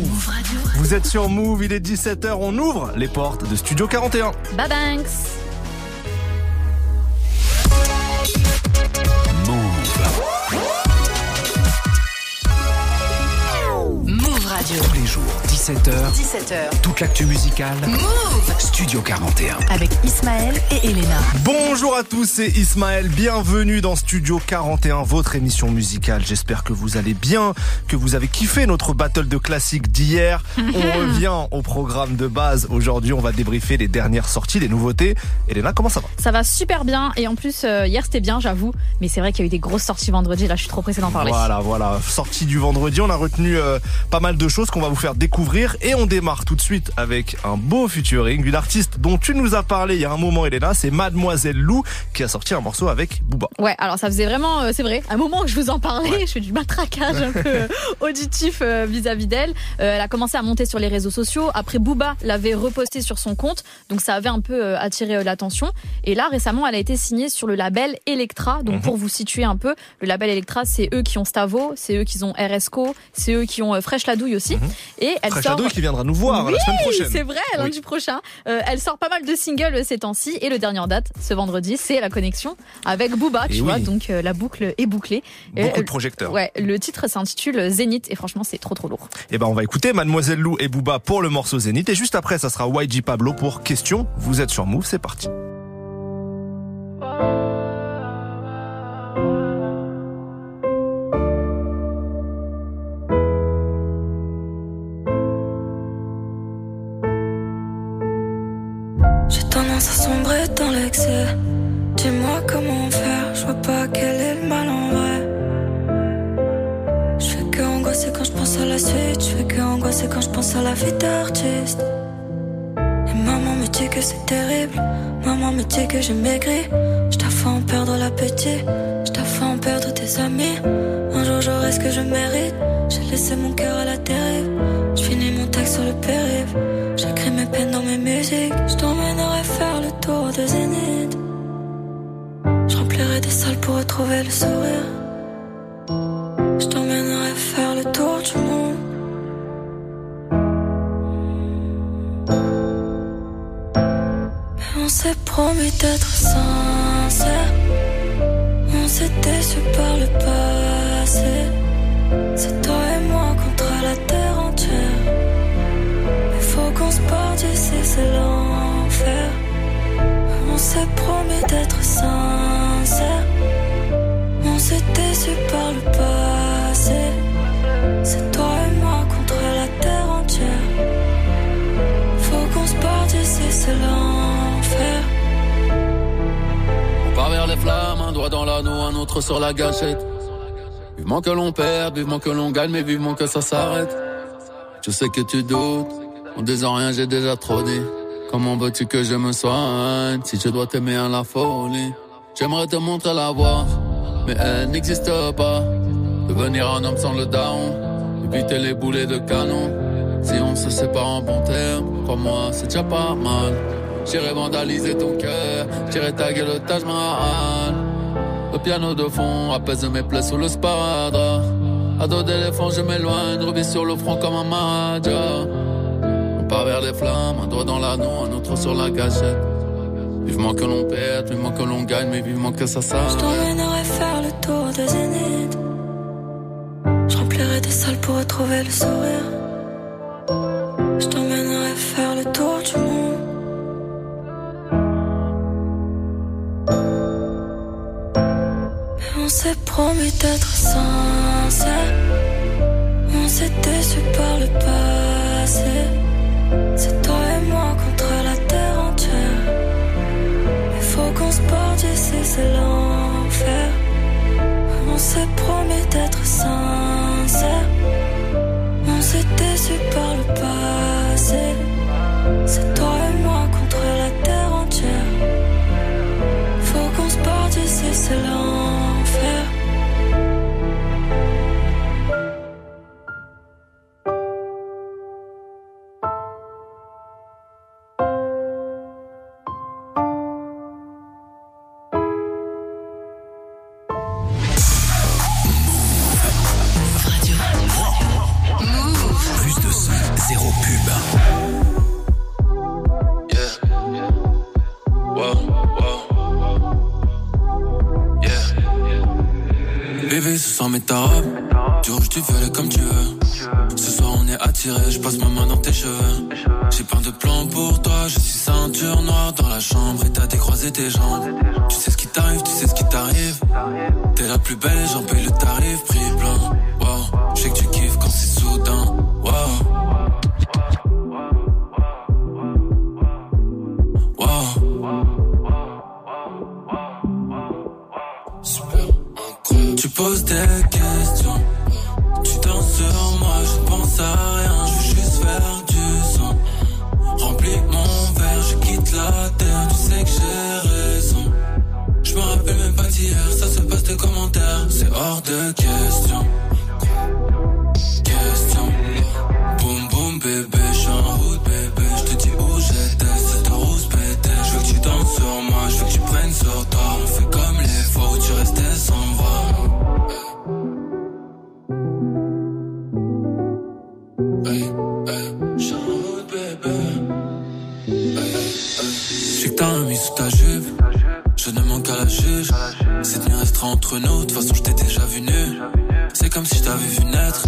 Move. Vous êtes sur Move, il est 17h, on ouvre les portes de Studio 41. Bye 17h. 17h. Toute l'actu musicale. Move Studio 41. avec Ismaël et Elena. Bonjour à tous, c'est Ismaël. Bienvenue dans Studio 41, votre émission musicale. J'espère que vous allez bien, que vous avez kiffé notre battle de classiques d'hier. On revient au programme de base. Aujourd'hui, on va débriefer les dernières sorties, les nouveautés. Elena, comment ça va? Ça va super bien et en plus euh, hier c'était bien j'avoue mais c'est vrai qu'il y a eu des grosses sorties vendredi là je suis trop pressée d'en parler. Voilà, voilà. Sortie du vendredi, on a retenu euh, pas mal de choses qu'on va vous faire découvrir et on démarre tout de suite avec un beau featuring d'une artiste dont tu nous as parlé il y a un moment, Elena. C'est Mademoiselle Lou qui a sorti un morceau avec Booba. Ouais alors ça faisait vraiment euh, c'est vrai un moment que je vous en parlais je fais du matraquage un peu euh, auditif euh, vis-à-vis d'elle. Euh, elle a commencé à monter sur les réseaux sociaux après Booba l'avait reposté sur son compte donc ça avait un peu attiré l'attention et là récemment elle a été signée sur le label Electra donc Mhm. pour vous situer un peu le label Electra c'est eux qui ont Stavo c'est eux qui ont RSCO c'est eux qui ont Fresh la douille aussi et elle Sort Shadow qui viendra nous voir oui, la semaine prochaine. c'est vrai, lundi Oui. prochain. Euh, elle sort pas mal de singles euh, ces temps-ci et le dernier en date, ce vendredi, c'est la connexion avec Booba, tu Et vois, oui. donc euh, la boucle est bouclée. Et, Beaucoup euh, de projecteurs. Ouais, le titre s'intitule Zénith et franchement c'est trop trop lourd. Et ben on va écouter Mademoiselle Lou et Booba pour le morceau Zénith et juste après ça sera YG Pablo pour question. Vous êtes sur Move, c'est parti. J'ai tendance à sombrer dans l'excès. Dis-moi comment faire, je vois pas quel est le mal en vrai. Je fais que angoisser quand je pense à la suite, je fais que angoisser quand je pense à la vie d'artiste. Et maman me dit que c'est terrible, maman me dit que j'ai maigri. Je en perdre l'appétit, je en perdre tes amis. Un jour j'aurai ce que je mérite, j'ai laissé mon cœur à la dérive. Je finis mon texte sur le périph'. J'écris mes peines dans mes musiques. Des salles pour retrouver le sourire. Je t'emmènerai faire le tour du monde. Mais on s'est promis d'être sincère. On s'est déçu par le passé. C'est toi et moi contre la terre entière. Il faut qu'on se parte d'ici, c'est l'enfer. On s'est promis d'être sincère. On s'est déçu par le passé. C'est toi et moi contre la terre entière. Faut qu'on se parte d'ici, c'est l'enfer. On part vers les flammes, un doigt dans l'anneau, un autre sur la gâchette. Vivement que l'on perd, vivement que l'on gagne, mais vivement que ça s'arrête. Je sais que tu doutes, en disant rien j'ai déjà trop dit. Comment veux-tu que je me soigne si je dois t'aimer à la folie? J'aimerais te montrer la voie, mais elle n'existe pas. Devenir un homme sans le down, éviter les boulets de canon. Si on se sépare en bon terme, crois-moi, c'est déjà pas mal. J'irai vandaliser ton cœur, j'irai taguer le Taj Mahal. Le piano de fond apaise mes plaies sous le sparadrap. À dos d'éléphant, je m'éloigne, revis sur le front comme un maja. Part vers les flammes, un doigt dans l'anneau, un autre sur la gâchette. Vivement que l'on perde, vivement que l'on gagne, mais vivement que ça Je s'arrête. t'emmènerai faire le tour de Zénith. Je remplirai des salles pour retrouver le sourire. Je t'emmènerai faire le tour du monde. Mais on s'est promis d'être sincère. On s'est déçu par le passé. C'est toi et moi contre la terre entière. Il faut qu'on se d'ici, c'est l'enfer. On s'est promis d'être sincère. On s'est déçu par le passé. C'est toi et moi contre la terre entière. Faut qu'on se d'ici, c'est l'enfer. Sais que t'as un mis sous ta jupe. Je ne manque qu'à la juge. Cette nuit restera entre nous. De toute façon, je t'ai déjà vu nu. C'est comme si je t'avais vu naître.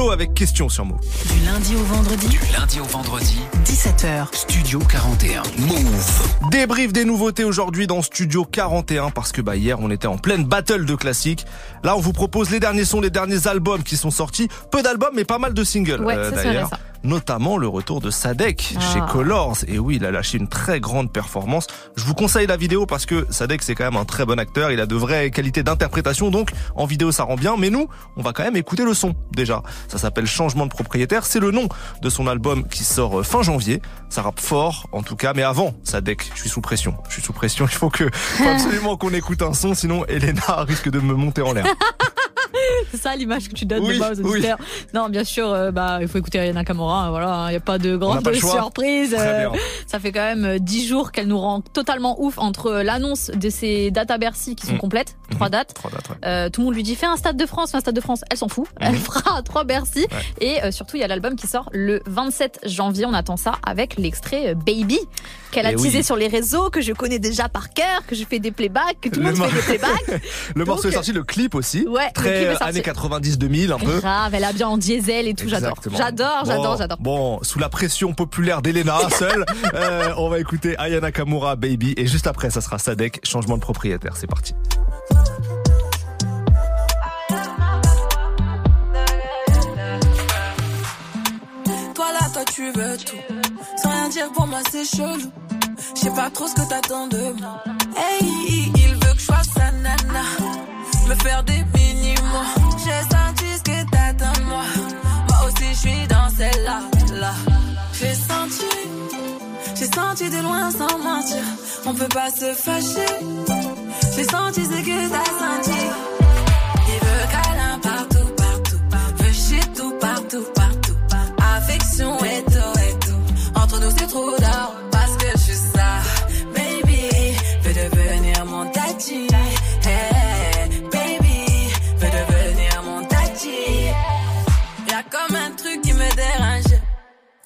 Pablo avec question sur Move. Du lundi au vendredi, Du lundi au vendredi, 17h. Studio 41. Move. Débrief des nouveautés aujourd'hui dans Studio 41 parce que bah hier on était en pleine battle de classiques. Là on vous propose les derniers sons, les derniers albums qui sont sortis. Peu d'albums mais pas mal de singles Ouais, euh, ça, c'est vrai, d'ailleurs. Notamment le retour de Sadek Ah. chez Colors. Et oui, il a lâché une très grande performance. Je vous conseille la vidéo parce que Sadek c'est quand même un très bon acteur. Il a de vraies qualités d'interprétation donc en vidéo ça rend bien. Mais nous, on va quand même écouter le son déjà. Ça s'appelle Changement de propriétaire. C'est le nom de son album qui sort euh, fin janvier. Ça rappe fort en tout cas. Mais avant, Sadek, je suis sous pression. Je suis sous pression. Il faut que faut absolument qu'on écoute un son, sinon Elena risque de me monter en l'air. C'est ça l'image que tu donnes Oui, de moi aux oui. auditeurs. Non, bien sûr, euh, bah, il faut écouter Ariana Kamora. hein, Voilà, il n'y a pas de grande pas surprise. Euh, ça fait quand même euh, 10 jours qu'elle nous rend totalement ouf entre euh, l'annonce de ses dates à Bercy qui sont Mm. complètes, trois Mhm. dates. Trois dates, ouais. Euh, tout le monde lui dit fais un stade de France, fais un stade de France. Elle s'en fout. Elle fera trois Bercy. Ouais. Et euh, surtout, il y a l'album qui sort le 27 janvier. On attend ça avec l'extrait euh, Baby qu'elle a Eh teasé oui. sur les réseaux, que je connais déjà par cœur, que je fais des playbacks, que tout le monde fait des playbacks. Le morceau est sorti, le clip aussi. Ouais, Très années 90-2000 un peu. Grave, elle a bien en diesel et tout. J'adore. J'adore, Bon, j'adore, j'adore. Bon, sous la pression populaire d'Elena seule, euh, on va écouter Ayana Kamura Baby et juste après ça sera Sadek, changement de propriétaire. C'est parti. Toi là, toi tu veux tout. Sans rien dire pour moi, c'est chelou. Je sais pas trop ce que t'attends de moi. Hey, il veut que je fasse sa nana. Me faire des J'ai senti ce que t'attends de moi. Moi aussi, je suis dans celle-là. Là. J'ai senti. J'ai senti de loin sans mentir. On peut pas se fâcher. J'ai senti ce que t'as senti.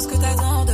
ce que t'attends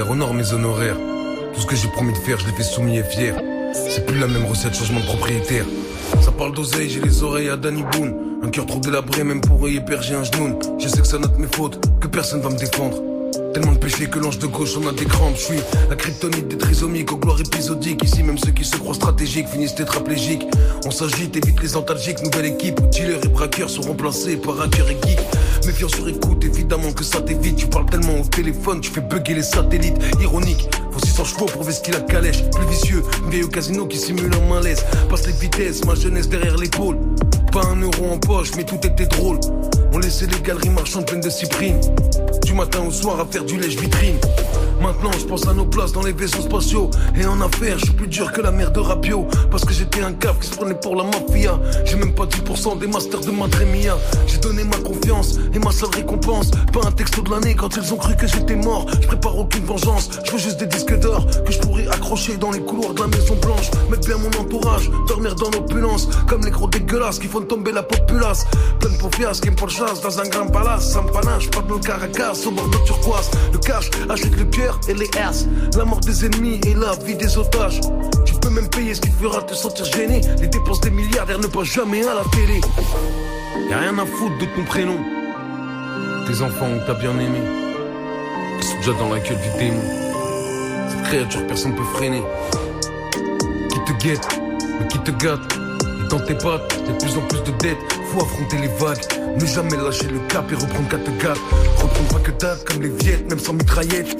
honore mes honoraires. Tout ce que j'ai promis de faire, je l'ai fait soumis et fier. C'est plus la même recette, changement de propriétaire. Ça parle d'oseille, j'ai les oreilles à Danny Boone. Un cœur trop délabré, même pour héberger un genou. Je sais que ça note mes fautes, que personne va me défendre. Tellement de péchés que l'ange de gauche en a des crampes. Je suis la kryptonite des trisomiques aux gloires épisodiques. Ici, même ceux qui se croient stratégiques finissent tétraplégiques. On s'agite, évite les antalgiques. Nouvelle équipe où dealers et braqueurs sont remplacés par hackers et geeks. Méfiant sur écoute, évidemment que ça t'évite. Tu parles tellement au téléphone, tu fais bugger les satellites. Ironique, faut 600 chevaux pour vestir la calèche. Plus vicieux, vieille au casino qui simule un malaise. Passe les vitesses, ma jeunesse derrière l'épaule. Pas un euro en poche, mais tout était drôle. On laissait les galeries marchandes pleines de cyprines. Du matin au soir à faire du lèche vitrine. Maintenant, je pense à nos places dans les vaisseaux spatiaux. Et en affaires, je suis plus dur que la mère de Rapio. Parce que j'étais un caf qui se prenait pour la mafia. J'ai même pas 10% des masters de Madremia. J'ai donné ma confiance et ma seule récompense. Pas un texto de l'année quand ils ont cru que j'étais mort. Je prépare aucune vengeance. Je veux juste des disques d'or que je pourrais accrocher dans les couloirs de la Maison Blanche. Mettre bien mon entourage, dormir dans l'opulence. Comme les gros dégueulasses qui font tomber la populace. Plein de paupias qui me chasse dans un grand palace. Sans panache, pas de caracas au bord de turquoise. Le cash achète le et les S. La mort des ennemis et la vie des otages. Tu peux même payer ce qui fera te sentir gêné. Les dépenses des milliardaires ne passent jamais à la télé. Y'a rien à foutre de ton prénom. Tes enfants ont t'as bien aimé. Ils sont déjà dans la gueule du démon. Cette créature, personne peut freiner. Qui te guette, mais qui te gâte. Dans tes pattes, de plus en plus de dettes. Faut affronter les vagues. Ne jamais lâcher le cap et reprendre qu'à te gâte. Reprendre pas que date comme les viettes, même sans mitraillette.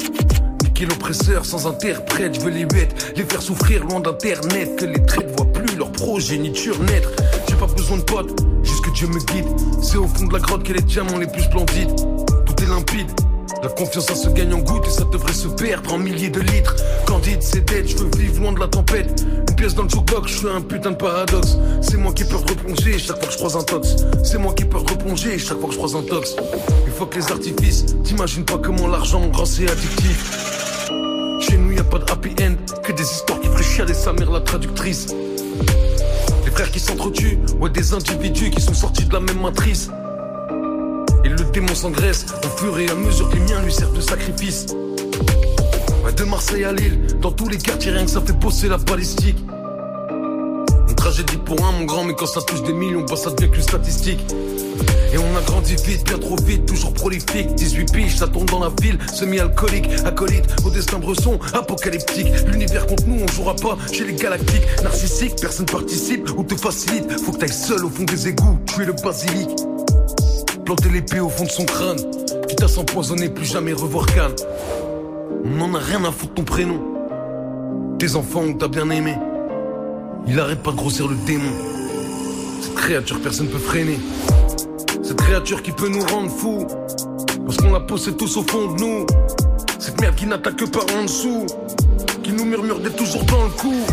Niquer l'oppresseur sans interprète, je veux les bêtes, les faire souffrir loin d'internet, que les traits ne voient plus leur progéniture naître. J'ai pas besoin de potes, juste que Dieu me guide. C'est au fond de la grotte que les diamants les plus splendides. Tout est limpide. La confiance, ça se gagne en gouttes et ça devrait se perdre en milliers de litres. Candide, c'est dead, je veux vivre loin de la tempête. Une pièce dans le jukebox, je suis un putain de paradoxe. C'est moi qui peux replonger chaque fois que je croise un tox. C'est moi qui peux replonger chaque fois que je croise un tox. Il faut que les artifices, t'imagines pas comment l'argent grand c'est addictif. Chez nous y a pas de happy end, que des histoires qui feraient chialer sa mère la traductrice. Des frères qui s'entretuent, ouais des individus qui sont sortis de la même matrice. Et le démon s'engraisse au fur et à mesure que les miens lui servent de sacrifice. De Marseille à Lille, dans tous les quartiers, rien que ça fait bosser la balistique. Une tragédie pour un, mon grand, mais quand ça touche des millions, bah ça devient que statistique. Et on a grandi vite, bien trop vite, toujours prolifique. 18 piges, ça tourne dans la ville, semi-alcoolique, acolyte, au destin bresson, apocalyptique. L'univers contre nous, on jouera pas chez les galactiques. Narcissique, personne participe ou te facilite. Faut que t'ailles seul au fond des égouts, tuer le basilic. Planter l'épée au fond de son crâne, quitte à s'empoisonner, plus jamais revoir calme. On en a rien à foutre ton prénom. Tes enfants ont t'as bien aimé. Il arrête pas de grossir le démon. Cette créature, personne peut freiner. Cette créature qui peut nous rendre fous. Parce qu'on la possède tous au fond de nous. Cette merde qui n'attaque que par en dessous. Qui nous murmure d'être toujours dans le coup.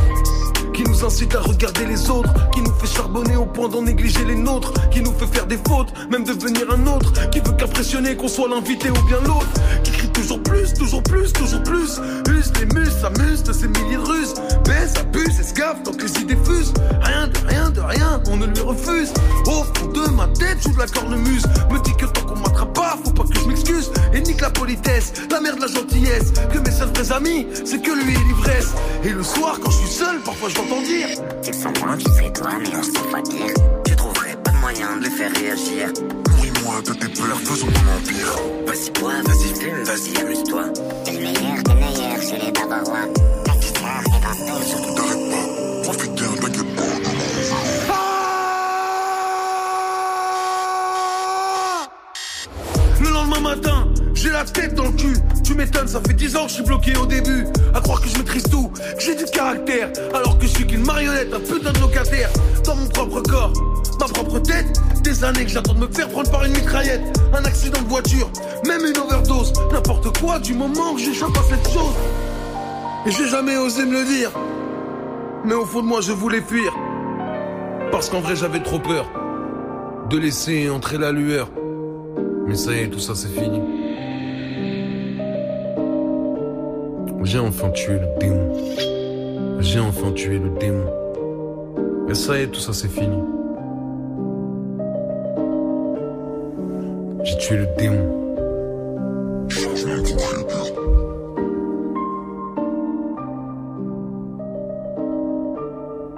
Qui nous incite à regarder les autres. Qui nous fait charbonner au point d'en négliger les nôtres. Qui nous fait faire des fautes, même devenir un autre. Qui veut qu'impressionner qu'on soit l'invité ou bien l'autre. Qui crie toujours plus, toujours plus, toujours plus. Use les muses, s'amuse de ces milliers de ruses. Baisse, abuse, escave, tant que les idées. Rien de rien, de rien, on ne lui refuse. Au fond de ma tête, joue de la cornemuse. Me dit que tant qu'on m'attrape pas, faut pas que je m'excuse. et nique la politesse, la merde, la gentillesse. Que mes seuls vrais amis, c'est que lui et l'ivresse. Et le soir, quand je suis seul, parfois je dire Ils sont loin, tu sais toi, mais on sait pas pire. Tu trouverais pas de moyen de les faire réagir. Nourris-moi de tes peurs, faisons mon empire. Vas-y, bois, vas-y, fume, vas-y, amuse-toi. T'es le meilleur des meilleurs chez les Bavarois. Ta guitare est peu. Surtout t'arrêtes pas, Tu m'étonnes, ça fait 10 ans que je suis bloqué au début. À croire que je maîtrise tout, que j'ai du caractère. Alors que je suis qu'une marionnette, un putain de locataire. Dans mon propre corps, ma propre tête. Des années que j'attends de me faire prendre par une mitraillette. Un accident de voiture, même une overdose. N'importe quoi du moment que j'échappe à cette chose. Et j'ai jamais osé me le dire. Mais au fond de moi, je voulais fuir. Parce qu'en vrai, j'avais trop peur de laisser entrer la lueur. Mais ça y est, tout ça c'est fini. J'ai enfin tué le démon. J'ai enfin tué le démon. Mais ça y est, tout ça c'est fini. J'ai tué le démon.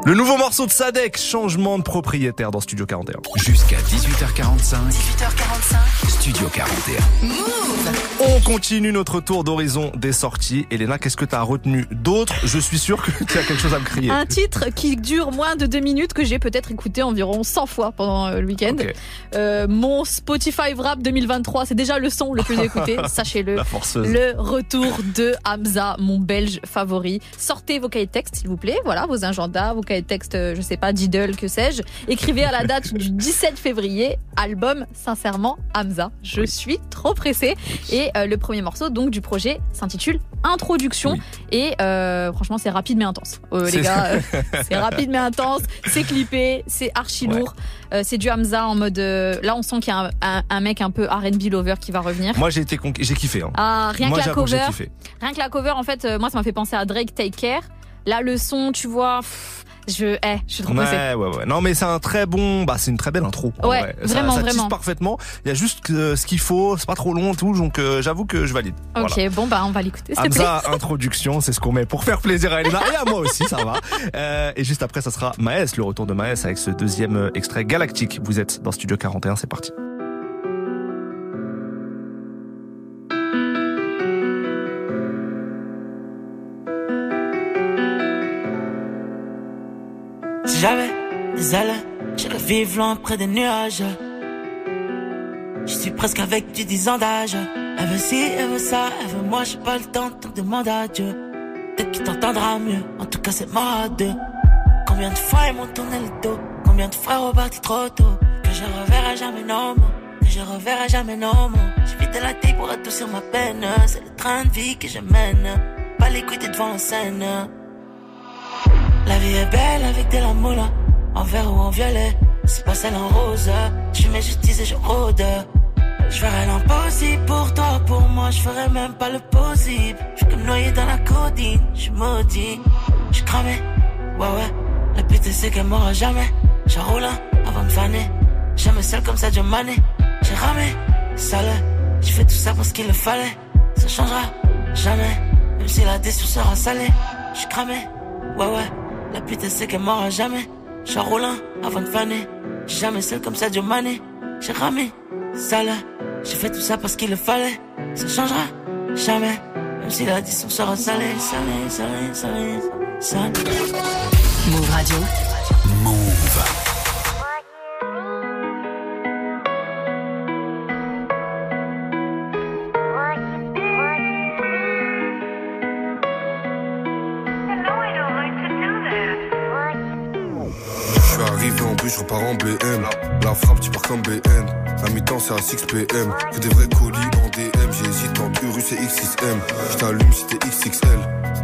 Le nouveau morceau de Sadek, changement de propriétaire dans Studio 41. Jusqu'à 18h45, 18h45. Studio 41. On continue notre tour d'horizon des sorties. Elena, qu'est-ce que tu as retenu d'autre? Je suis sûr que tu as quelque chose à me crier. Un titre qui dure moins de deux minutes que j'ai peut-être écouté environ 100 fois pendant euh, le week-end. Euh, mon Spotify Rap 2023, c'est déjà le son le plus écouté, sachez-le. La forceuse. Le retour de Hamza, mon belge favori. Sortez vos cahiers de texte, s'il vous plaît. Voilà, vos agendas, vos cahiers de texte, euh, je sais pas, Diddle, que sais-je. Écrivez à la date du 17 février, album, sincèrement, Hamza. Je Oui. suis trop pressée. Et euh, le premier morceau, donc, du projet s'intitule Introduction. Oui. Et euh, franchement, c'est rapide mais intense. Euh, les gars, c'est rapide mais intense. C'est clippé, c'est archi lourd. C'est du Hamza en mode. là, on sent qu'il y a un, un- un mec un peu R&B lover qui va revenir. Moi j'ai été j'ai kiffé. Hein. Ah, rien Moi que la cover, rien que la cover, en fait, moi, ça m'a fait penser à Drake Take Care. Là, le son, tu vois, pff, je, eh, je suis trop pressée. Ouais, ouais, ouais. Non, mais c'est un très bon, bah, c'est une très belle intro. Ouais. Ça- vraiment, ça, tease vraiment. parfaitement. Il y a juste que ce qu'il faut, c'est pas trop long, et tout, donc euh, j'avoue que je valide. Ok, Voilà. bon, bah, on va l'écouter. Hamza, introduction, c'est ce qu'on met pour faire plaisir à Elena et à moi aussi, ça va. Euh, et juste après, ça sera Maës, le retour de Maës avec ce deuxième euh, extrait galactique. Vous êtes dans Studio 41, c'est parti. J'avais des ailes, j'irais vivre loin près des nuages. Je suis presque avec du 10 ans d'âge. Elle veut ci, elle veut ça, elle veut moi, j'ai pas le temps, donc demande à Dieu. Peut-être qu'il t'entendra mieux, en tout cas c'est moi à deux. Combien de fois ils m'ont tourné le dos, combien de fois reparti trop tôt? Que je reverrai jamais mots, que je reverrai jamais nos mots. J'évite la tête pour adoucir ma peine, c'est le train de vie que je mène. Pas les couilles devant la scène. La vie est belle avec de la moula, en vert ou en violet. C'est pas celle en rose. Je mets justice et je rôde. Je ferai l'impossible pour toi, pour moi, je ferai même pas le possible. Je comme noyé dans la codine, je maudit. Je cramé, ouais ouais. La pute c'est qu'elle m'aura jamais. Je roule un avant de faner. Jamais seul comme ça, Dieu mané. J'ai ramé, sale. J'ai fait tout ça parce qu'il le fallait. Ça changera jamais, même si la décision sera salée. Je cramé, ouais ouais. La pute c'est qu'elle m'aura jamais. Je roule un avant de faner. Jamais seul comme ça, Dieu mané. J'ai ramé, sale. J'ai fait tout ça parce qu'il le fallait. Ça changera jamais, même si la décision sera salée, salée, salée, salée, salée. Move Radio. Move. La frappe, tu pars comme BN. La mi-temps, c'est à 6 PM. Que des vrais colis en DM. J'hésite entre Urus et X6M. Je t'allume si t'es XXL.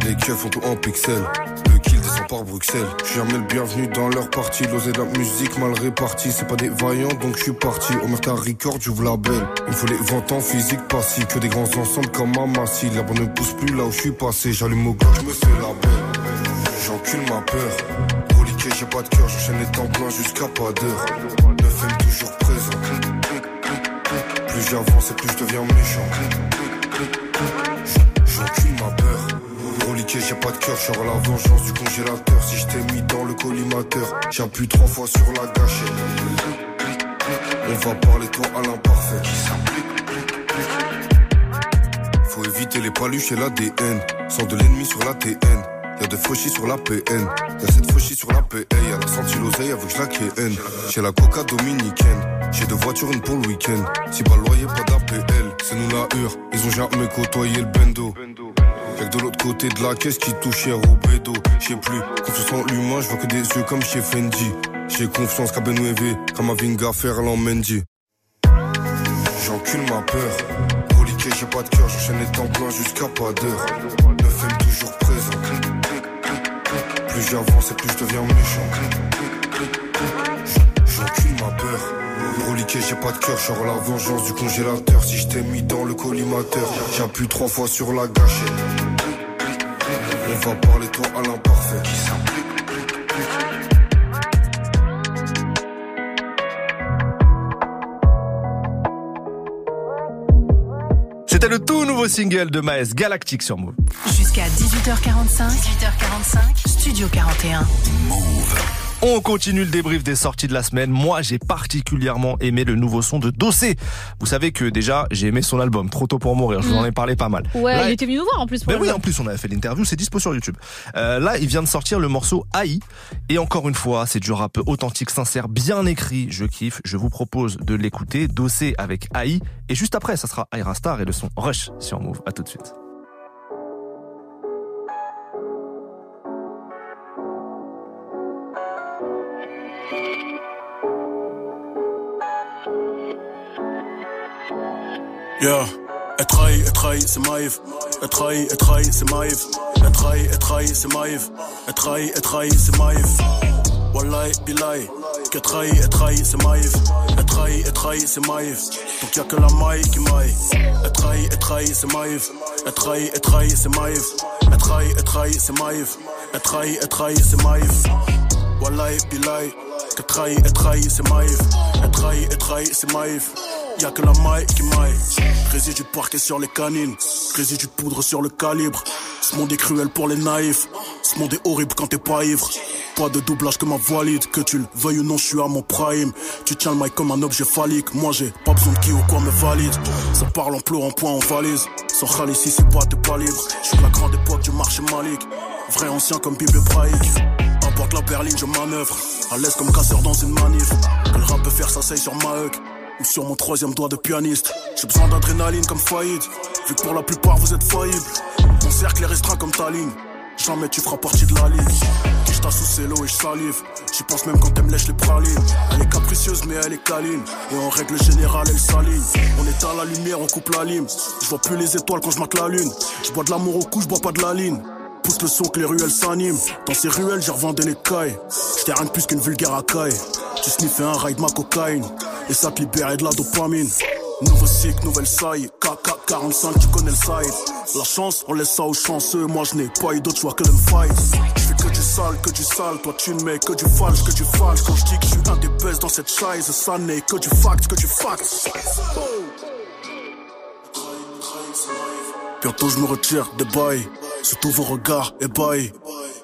Les keufs font tout en pixels. Le kill descend par Bruxelles. Je suis jamais le bienvenu dans leur partie. L'osé de la musique mal répartie. C'est pas des vaillants, donc je suis parti. Au Merta Record, j'ouvre la belle. Il me faut les 20 ans physique passif. Que des grands ensembles comme Mamassi. La bonne ne pousse plus là où je suis passé. J'allume au gars, je me fais la belle. J'encule ma peur. J'ai pas de cœur, j'enchaîne les temps pleins jusqu'à pas d'heure. 9 toujours présent. Plus Plus j'avance et plus je deviens méchant. J'encule ma peur. Reliqué, j'ai pas de cœur, je la vengeance du congélateur. Si je t'ai mis dans le collimateur, j'appuie trois fois sur la gâchette. On va parler toi à l'imparfait. Faut éviter les paluches et l'ADN. Sans de l'ennemi sur la TN. Y'a de fauchis sur la PN. Y'a cette fauchis sur la PA. Y'a la senti l'oseille avec la KN. J'ai la coca dominicaine. J'ai deux voitures, une pour le week-end. Si pas loyer, pas d'APL. C'est nous la hure. Ils ont jamais côtoyé le bendo. Y'a de l'autre côté de la caisse qui touche au bédo. J'sais plus, confiance en l'humain, je vois que des yeux comme chez Fendi. J'ai confiance qu'à Benouévé, comme à Vinga Ferland Mendy. J'encule ma peur. Reliqué, j'ai pas de cœur, j'enchaîne les temps pleins jusqu'à pas d'heure. Plus j'avance et plus je deviens méchant. J'encule ma peur. Reliqué, j'ai pas de cœur, je la vengeance du congélateur. Si je t'ai mis dans le collimateur, j'appuie trois fois sur la gâchette. On va parler toi à l'imparfait. C'était le tout nouveau single de Maes Galactique sur Move. Jusqu'à 18h45, 18h45, Studio 41. On continue le débrief des sorties de la semaine. Moi, j'ai particulièrement aimé le nouveau son de Dossé. Vous savez que déjà, j'ai aimé son album, Trop tôt pour mourir. Je vous en ai parlé pas mal. Ouais, Là, il était venu nous voir en plus. Pour Ben oui, en plus, on avait fait l'interview, c'est dispo sur YouTube. Euh, là, il vient de sortir le morceau AI. Et encore une fois, c'est du rap authentique, sincère, bien écrit. Je kiffe. Je vous propose de l'écouter. Dossé avec AI. Et juste après, ça sera Aira Star et le son Rush sur Move. À tout de suite. Yeah. Elle trahit, elle trahit, c'est Maïf. Elle trahit, elle trahit, c'est Maïf. Elle trahit, elle trahit, c'est Maïf. Elle trahit, elle trahit, c'est Maïf. Wallahi, billahi. Qu'elle trahit, elle trahit, c'est Maïf. Elle trahit, elle trahit, c'est Maïf. Donc y'a que la maille qui maille. Elle trahit, elle trahit, c'est Maïf. Elle trahit, elle trahit, c'est Maïf. Elle trahit, elle trahit, c'est Maïf. Elle trahit, elle trahit, c'est Maïf. Wallahi, billahi. Qu'elle trahit, elle trahit, c'est Maïf. Elle trahit, elle trahit, c'est Maïf. Y'a que la maille qui maille. Résidu de parquet sur les canines. Résidu de poudre sur le calibre. Ce monde est cruel pour les naïfs. Ce monde est horrible quand t'es pas ivre. Pas de doublage que ma valide. Que tu le veuilles ou non, je suis à mon prime. Tu tiens le mic comme un objet phallique. Moi j'ai pas besoin de qui ou quoi me valide. Ça parle en pleurant, point en valise. Sans râler ici, c'est pas, t'es pas libre. Je suis la grande époque du marché malique. Vrai ancien comme Bible hébraïque. Importe la berline, je manœuvre. À l'aise comme casseur dans une manif. Que le rap peut faire, ça sur ma huck. Sur mon troisième doigt de pianiste. J'ai besoin d'adrénaline comme Faïd. Vu que pour la plupart vous êtes faillibles. Mon cercle est restreint comme ta ligne. Jamais tu feras partie de la ligne. Je ses lots et je salive. J'y pense même quand me lèche les pralines. Elle est capricieuse mais elle est câline. Et en règle générale elle s'aligne. On éteint la lumière, on coupe la lime. Je vois plus les étoiles quand je la lune. Je bois de l'amour au cou, je bois pas de la ligne. Pousse le son que les ruelles s'animent. Dans ces ruelles, j'ai revendé les cailles. J'étais rien de plus qu'une vulgaire racaille. Tu sniffais un rail de ma cocaïne. Et ça te libérait de la dopamine. Nouveau cycle, nouvelle saille. KK45, tu connais le side. La chance, on laisse ça aux chanceux. Moi, je n'ai pas eu d'autre choix que de me fight. Je fais que du sale, que du sale. Toi, tu ne mets que du falche, que du falche. Quand je dis que je suis un des best dans cette chaise, ça n'est que du fact, que du fact. Bientôt, je me retire des bails. Sous tous vos regards ébahis.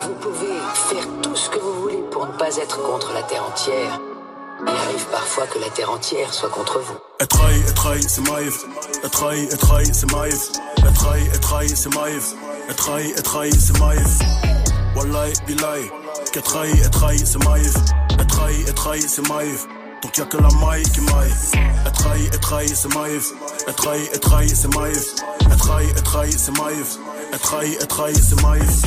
Vous pouvez faire tout ce que vous voulez pour ne pas être contre la Terre entière. Il arrive parfois que la Terre entière soit contre vous. Elle trahit, elle trahit, c'est Maïf. Elle trahit, elle trahit, c'est Maïf. Elle trahit, elle trahit, c'est Maïf. Elle trahit, elle trahit, c'est Maïf. Wallahi, billahi. Qu'elle trahit, elle trahit, c'est Maïf. Elle trahit, elle trahit, c'est Maïf. Donc y'a que la maille qui maille. Elle trahit, elle trahit, c'est Maïf. Elle trahit, elle trahit, c'est Maïf. Elle trahit, elle trahit, c'est Maïf. Elle trahit, elle trahit, c'est Maïf.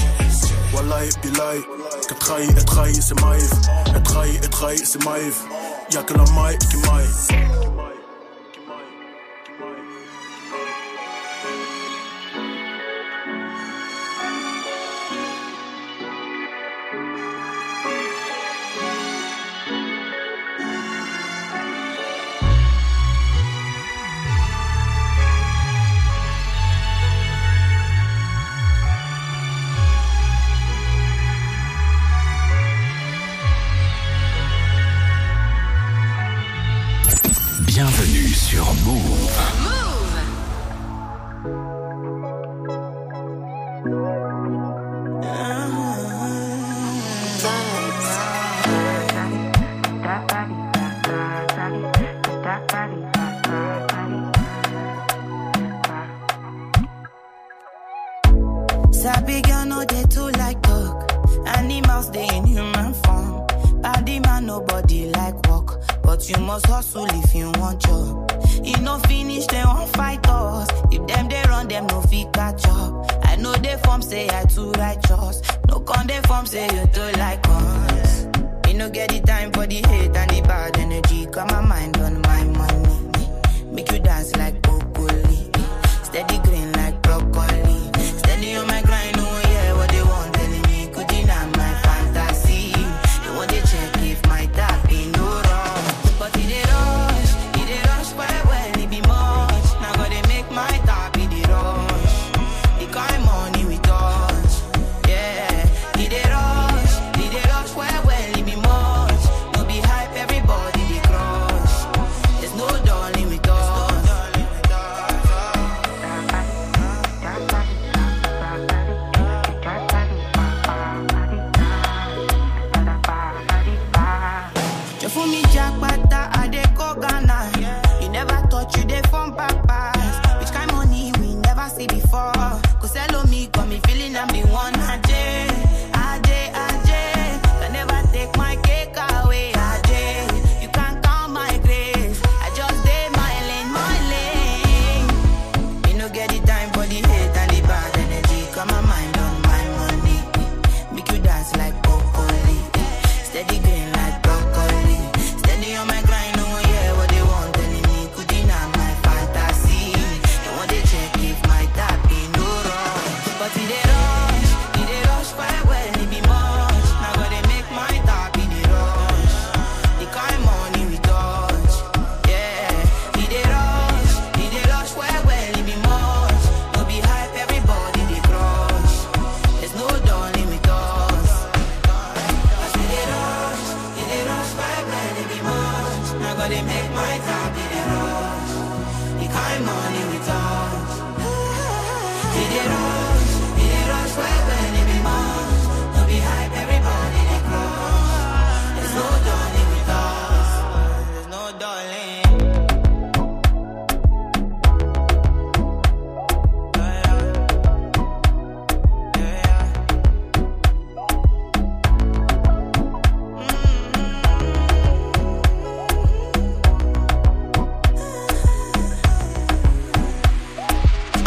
Wallahi, billahi. Qu'elle trahit, elle trahit, c'est Maïf. Elle trahit, elle trahit, c'est Maïf. Y'a que la maille qui maille. sur Move.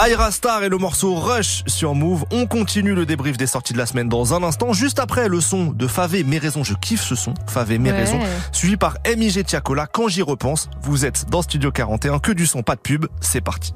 Aira Star et le morceau Rush sur Move. On continue le débrief des sorties de la semaine dans un instant. Juste après le son de Favé Mes Raisons. Je kiffe ce son. Favé Mes Ouais. Raisons. Suivi par MIG Tiakola. Quand j'y repense, vous êtes dans Studio 41. Que du son, pas de pub. C'est parti.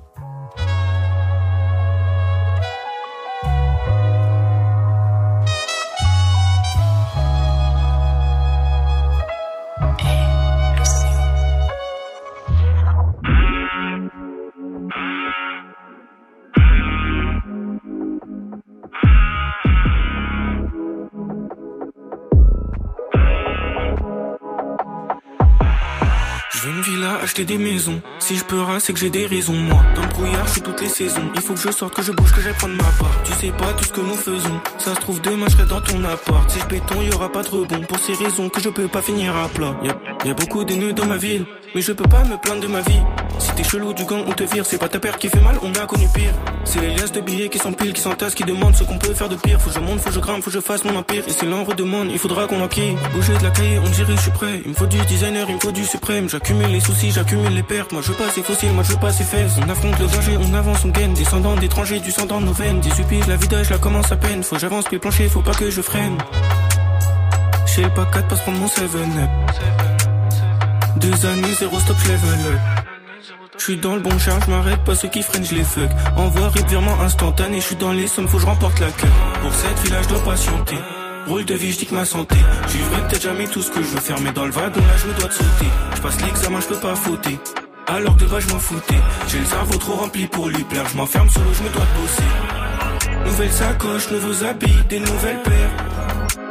Acheter des maisons. Si je peux c'est que j'ai des raisons. Moi, dans le brouillard, je suis toutes les saisons. Il faut que je sorte, que je bouge, que j'aille prendre ma part. Tu sais pas tout ce que nous faisons. Ça se trouve, demain, je serai dans ton appart. Si je béton, y aura pas de rebond. Pour ces raisons que je peux pas finir à plat. Y a, y a beaucoup d'ennemis dans ma ville. Mais je peux pas me plaindre de ma vie. Si t'es chelou du gang, on te vire. C'est pas ta père qui fait mal, on a connu pire. C'est les liasses de billets qui s'empilent, qui s'entassent, qui demandent ce qu'on peut faire de pire. Faut que je monte, faut que je grimpe, faut que je fasse mon empire. Et si l'on redemande, il faudra qu'on enquille. Bouger de la cahier, on dirait, je suis prêt. Il me faut du designer, il me faut du suprême. J'accumule les soucis, j'accumule les pertes. Moi je veux pas ces fossiles, moi je veux pas ces fesses. On affronte le danger, on avance, on gagne. Descendant d'étrangers, du sang dans nos veines. Des la vida, je la commence à peine. Faut j'avance, puis plancher, faut pas que je freine. Chez le pack 4, passe prendre mon 7-up. Deux années, zéro stop, level up. Je suis dans le bon charge, je m'arrête pas ceux qui freinent, je les fuck. Envoie rip virement instantané, je suis dans les sommes, faut que je remporte la queue. Pour cette village, dois patienter. Rôle de vie, je dis que ma santé. J'y ferai peut-être jamais tout ce que je veux faire, mais dans le wagon là, je me dois de sauter. Je passe l'examen, je peux pas fauter. Alors de bas, je m'en foutais. J'ai le cerveau trop rempli pour lui plaire. Je m'enferme solo, je me dois de bosser. Nouvelle sacoche, nouveaux habits, des nouvelles paires.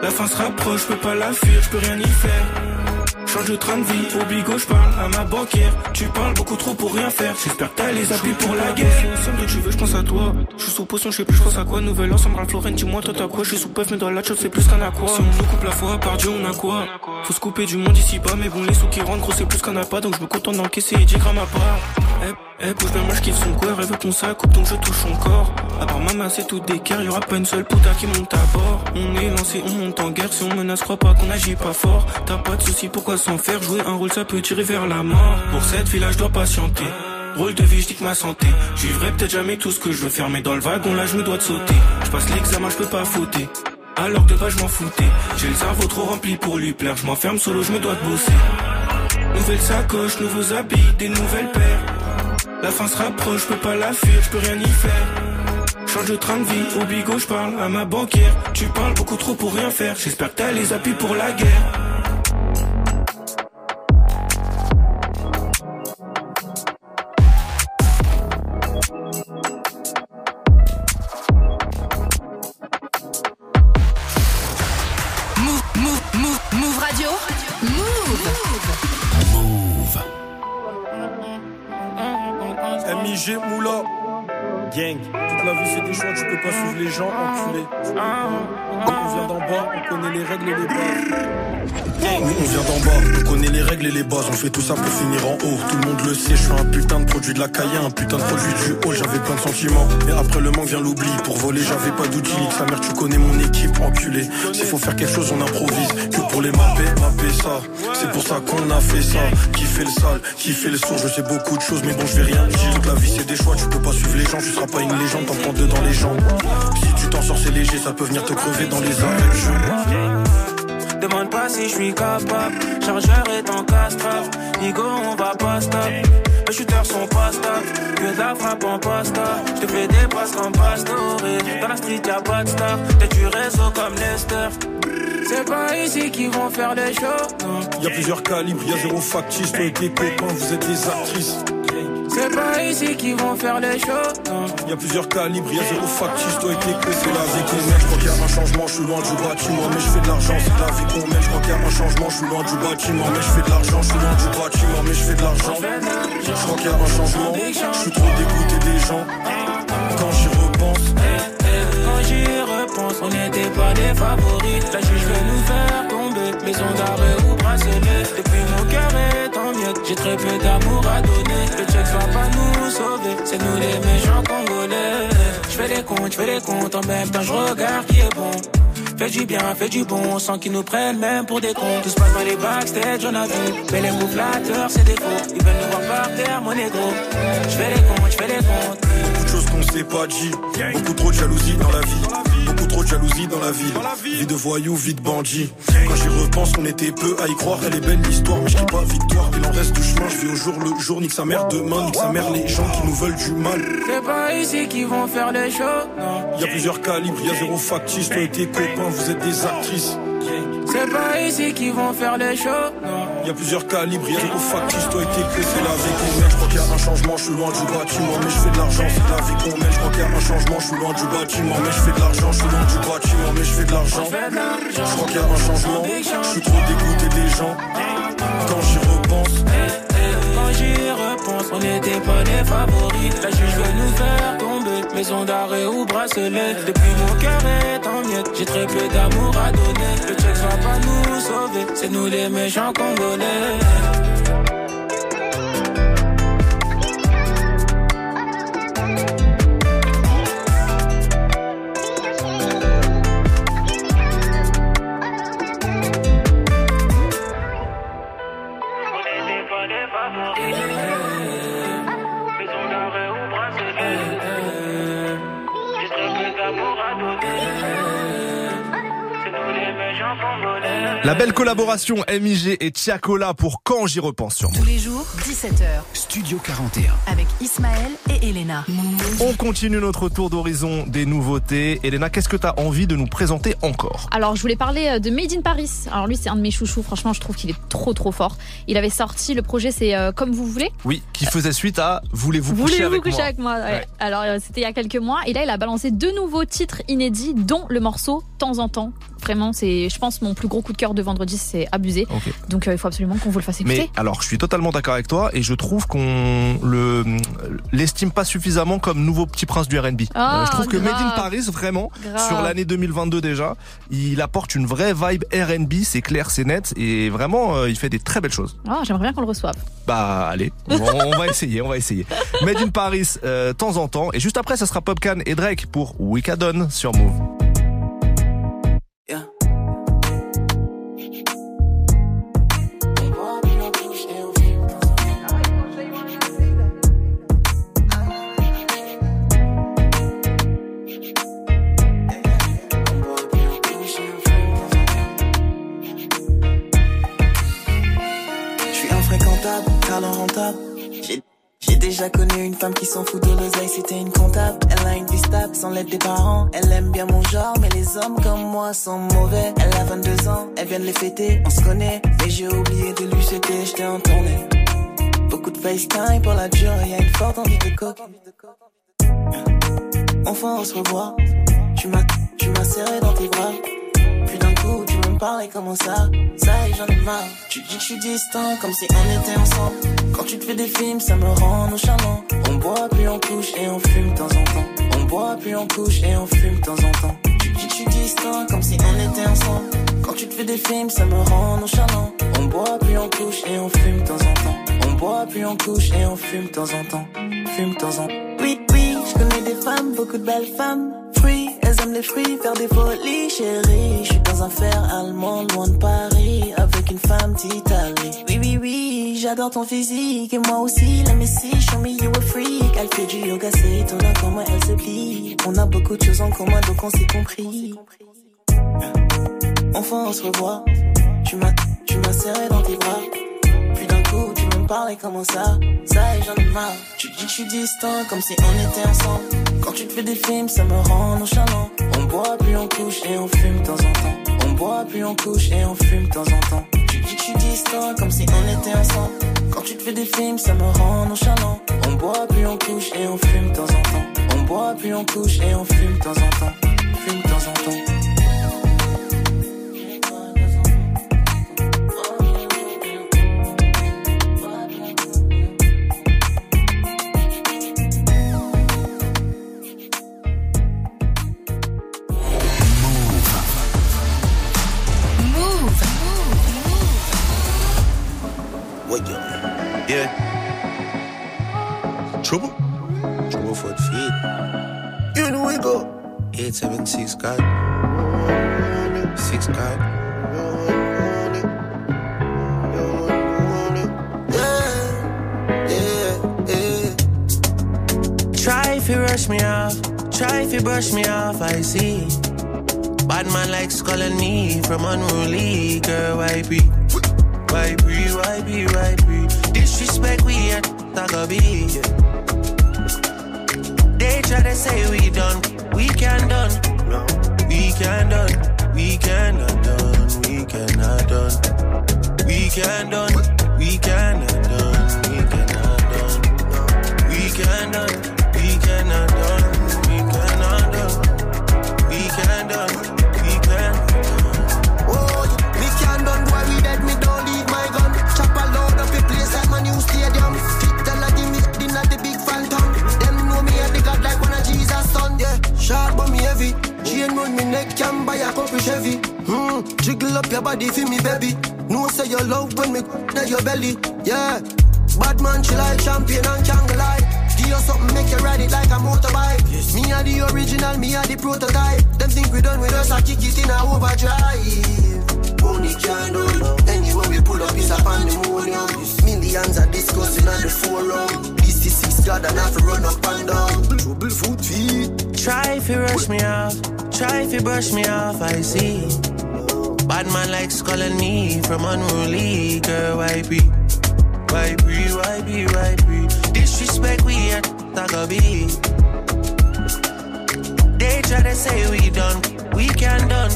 La fin se rapproche, je peux pas la fuir, je peux rien y faire. Change de train de vie, au bigot, je parle à ma banquière. Tu parles beaucoup trop pour rien faire. J'espère que t'as les appuis pour la guerre. Somme de tu veux, je pense à toi. Je suis sous potion, je sais plus, je pense à quoi. Nouvelle ensemble, Florent, dis-moi, toi t'as quoi. Je suis sous puff, mais dans la chose, c'est plus qu'un aqua. Si on nous coupe la foi, par Dieu, on a quoi? Faut se couper du monde ici bas, mais bon, les sous qui rentrent, gros, c'est plus qu'un appât. Donc je me contente d'encaisser et 10 grammes à part. Elle bouge moi je kiffe son corps, elle veut qu'on s'accoupe donc je touche son corps. À part ma c'est tout d'équerre, y'aura pas une seule puta qui monte à bord. On est lancé, on monte en guerre, si on menace, crois pas qu'on agit pas fort. T'as pas de soucis, pourquoi s'en faire? Jouer un rôle, ça peut tirer vers la mort. Pour cette là, je dois patienter. Rôle de vie, je dis que ma santé. Je vivrai peut-être jamais tout ce que je veux faire, mais dans le wagon là, je me dois de sauter. Je passe l'examen, je peux pas fauter. Alors de base, je m'en foutais? J'ai le cerveau trop rempli pour lui plaire. Je m'enferme solo, je me dois de bosser. Nouvelle sacoche, nouveaux habits, des nouvelles paires. La fin se rapproche, je peux pas la fuir, je peux rien y faire. Change de train de vie, au bigot, je parle à ma banquière. Tu parles beaucoup trop pour rien faire. J'espère que t'as les appuis pour la guerre. Toute la vie c'est des choix, tu peux pas suivre les gens, enculé. On vient d'en bas, on connaît les règles et les bases. Oui, on vient d'en bas, on connaît les règles et les bases, on fait tout ça pour finir en haut. Tout le monde le sait, je suis un putain de produit de la caille, un putain de produit du haut, j'avais plein de sentiments. Mais après le manque vient l'oubli, pour voler j'avais pas d'outils. Sa mère, tu connais mon équipe, enculé. S'il faut faire quelque chose, on improvise. Pour les mapper, mapper ça. C'est pour ça qu'on a fait ça. Qui fait le sale, qui fait le sourd, je sais beaucoup de choses, mais bon, je vais rien dire. La vie c'est des choix, tu peux pas suivre les gens, tu seras pas une légende, t'en prends deux dans les jambes. Si tu t'en sors, c'est léger, ça peut venir te crever dans les arrêts. Demande pas si je suis capable. Chargeur est en castrave. Nigo, on va pas stop. Les shooters sont pas stables. Que de la frappe en pasta. Je te fais des passes comme Pastore. Dans la street, y'a pas de star. T'es du réseau comme Lester. C'est pas ici qu'ils vont faire les shows. non. Y a plusieurs calibres, y a zéro factice, toi et tes copains, vous êtes des actrices. C'est pas ici qu'ils vont faire les shows. non. Y a plusieurs calibres, y a zéro factice, toi et tes copains, c'est la vie qu'on mène. Je crois qu'il y a un changement, je suis loin du bâtiment, mais je fais de l'argent, c'est la vie qu'on mène. Je crois qu'il y a un changement, je suis loin du bâtiment, mais je fais de l'argent, je suis loin du bâtiment, mais je fais de l'argent. Je crois qu'il y a un changement, je suis trop dégoûté des gens. On n'était pas les favoris. La juge veut nous faire tomber, maison d'arrêt ou bracelet. Depuis mon cœur est en miettes, j'ai très peu d'amour à donner. Le check va pas nous sauver, c'est nous les méchants congolais. Je fais les comptes, je fais les comptes, en même temps je regarde qui est bon. Fais du bien, fais du bon, sans qu'ils nous prennent même pour des cons. Tout se passe dans les backstage, on a vu. Mais les mots flatteurs, c'est des faux. Ils veulent nous voir par terre, mon ego. Je fais les comptes, je fais les comptes. beaucoup de choses qu'on s'est pas dit. Beaucoup trop de jalousie dans la vie. Beaucoup trop de jalousie dans la ville. Vie de voyou, vie de bandit. Quand j'y repense, on était peu à y croire. Elle est belle l'histoire, mais je pas victoire. Il en reste du chemin, je vis au jour le jour. Nique sa mère demain, nique sa mère les gens qui nous veulent du mal. C'est pas ici qu'ils vont faire les shows, non. Y a plusieurs calibres, y a zéro factice. Toi et tes copains, vous êtes des actrices. C'est pas ici qu'ils vont faire les shows, non. Y a plusieurs calibres, y a zéro factice. Toi et tes copains, c'est la vie qu'on mène. Je crois qu'il y a un changement, je suis loin du bâtiment, mais je fais de l'argent, c'est la vie qu'on mène. Je crois qu'il y a un changement, je suis loin du bâtiment, mais je fais de l'argent, je suis loin du bâtiment, mais je fais de l'argent. Je crois qu'il y a un changement, je suis trop dégoûté des gens. Quand j'y repense, Quand j'y repense, on n'était pas les favoris. La juge veut nous faire tomber, maison d'arrêt ou bracelet. Depuis mon cœur est en miettes, j'ai très peu d'amour à donner. Le check va pas nous sauver, c'est nous les méchants congolais. La belle collaboration MIG et Tiakola pour Quand j'y repense sur moi. Tous les jours, 17h. Studio 41. Avec Ismaël et Elena. On continue notre tour d'horizon des nouveautés. Elena, qu'est-ce que tu as envie de nous présenter encore? Alors, je voulais parler euh, de Made in Paris. Alors, lui, c'est un de mes chouchous. Franchement, je trouve qu'il est trop, trop fort. Il avait sorti le projet, c'est euh, Comme vous voulez. Oui, qui faisait suite à Voulez-vous coucher Voulez-vous avec coucher moi avec moi ouais. Ouais. Alors, euh, c'était il y a quelques mois. Et là, il a balancé deux nouveaux titres inédits, dont le morceau Temps en temps. Vraiment, c'est, je pense, mon plus gros coup de cœur de vendredi, c'est abusé. Donc, euh, il faut absolument qu'on vous le fasse écouter. Mais alors, je suis totalement d'accord avec toi et je trouve qu'on le l'estime pas suffisamment comme nouveau petit prince du R&B. Ah, Euh, je trouve que Made in. Paris, vraiment, Grave. sur l'année 2022 déjà, il apporte une vraie vibe R&B, c'est clair, c'est net et vraiment, euh, il fait des très belles choses. Ah, j'aimerais bien qu'on le reçoive. Bah allez, on, on va essayer, on va essayer. Made in Paris, temps en temps. Et juste après, ça sera Popcan et Drake pour Wicadon sur Move. Déjà connu une femme qui s'en fout de l'oseille, c'était une comptable. Elle a une vie stable sans l'aide des parents. Elle aime bien mon genre, mais les hommes comme moi sont mauvais. Elle a 22 ans, elle vient de les fêter, on se connaît. Mais j'ai oublié de lui souhaiter, j'étais en tournée. Beaucoup de FaceTime pour la dure, y a une forte envie de coke. Enfin on se revoit, tu m'as, tu m'as serré dans tes bras. Me parlais comment ça Ça y est, j'en ai marre. Tu dis que je suis distant, comme si on était ensemble. Quand tu te fais des films, ça me rend nonchalant. On boit, puis on couche et on fume de temps en temps. On boit, puis on couche et on fume de temps en temps. Tu dis que je suis distant, comme si on était ensemble. Quand tu te fais des films, ça me rend nonchalant. On boit, puis on couche et on fume de temps en temps. On boit, puis on couche et on fume de temps en temps. Fume de temps en temps. Oui, oui, je connais des femmes, beaucoup de belles femmes. Fruits, elles aiment les fruits, faire des folies, chérie. Je suis dans un fer allemand, loin de Paris, avec une femme d'Italie. Oui, oui, oui, j'adore ton physique, et moi aussi, la messie, show me you a freak. Elle fait du yoga, c'est étonnant comment elle se plie. On a beaucoup de choses en commun, donc on s'est compris. Enfin, on se revoit. Tu m'as, tu m'as serré dans tes bras. Me parlais comment ça Ça y est, j'en ai marre. Tu dis que je suis distant, comme si on était ensemble. Quand tu te fais des films, ça me rend nonchalant. On boit, puis on couche et on fume de temps en temps. On boit, puis on couche et on fume de temps en temps. Tu dis que je suis distant, comme si on était ensemble. Quand tu te fais des films, ça me rend nonchalant. On boit, puis on couche et on fume de temps en temps. On boit, puis on couche et on fume de temps en temps. Fume de temps en temps. Yeah. Trouble? Trouble for the feet. You know we go. 876 God. 6 God. Yeah, yeah, yeah. Try if you rush me off, try if you brush me off, I see. Bad man likes calling me from unruly, girl, why be? Why be, why be, why be? Disrespect we at Tagabi. They try to say we done, we can done. We can done, we cannot done, we cannot done. We can done, we cannot done, can buy a couple Chevy. Hmm, jiggle up your body for me baby. No say your love when me at your belly. Yeah, bad man she like champion and jungle like. Give you something make you ride it like a motorbike. Me are the original, me are the prototype. Them think we done with us, I kick it in a overdrive. Only can do it. Anywhere we pull up is a pandemonium. Millions are discussing on the forum. This is six God and have to run up and down. Trouble foot feet. Try if you rush me off, try if you brush me off, I see. Bad man likes calling me from unruly, girl, why be? Why be, why be, why be? Disrespect we at Tagabi. They try to say we done, we can done.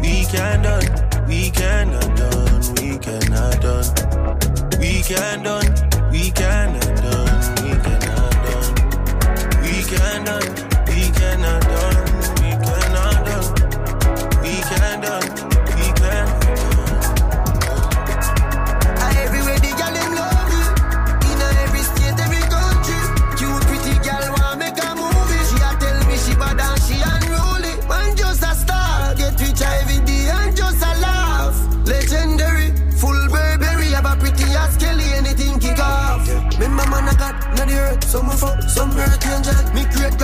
We can done, we cannot done, we cannot done. We can done, we cannot done, we cannot done. We can done,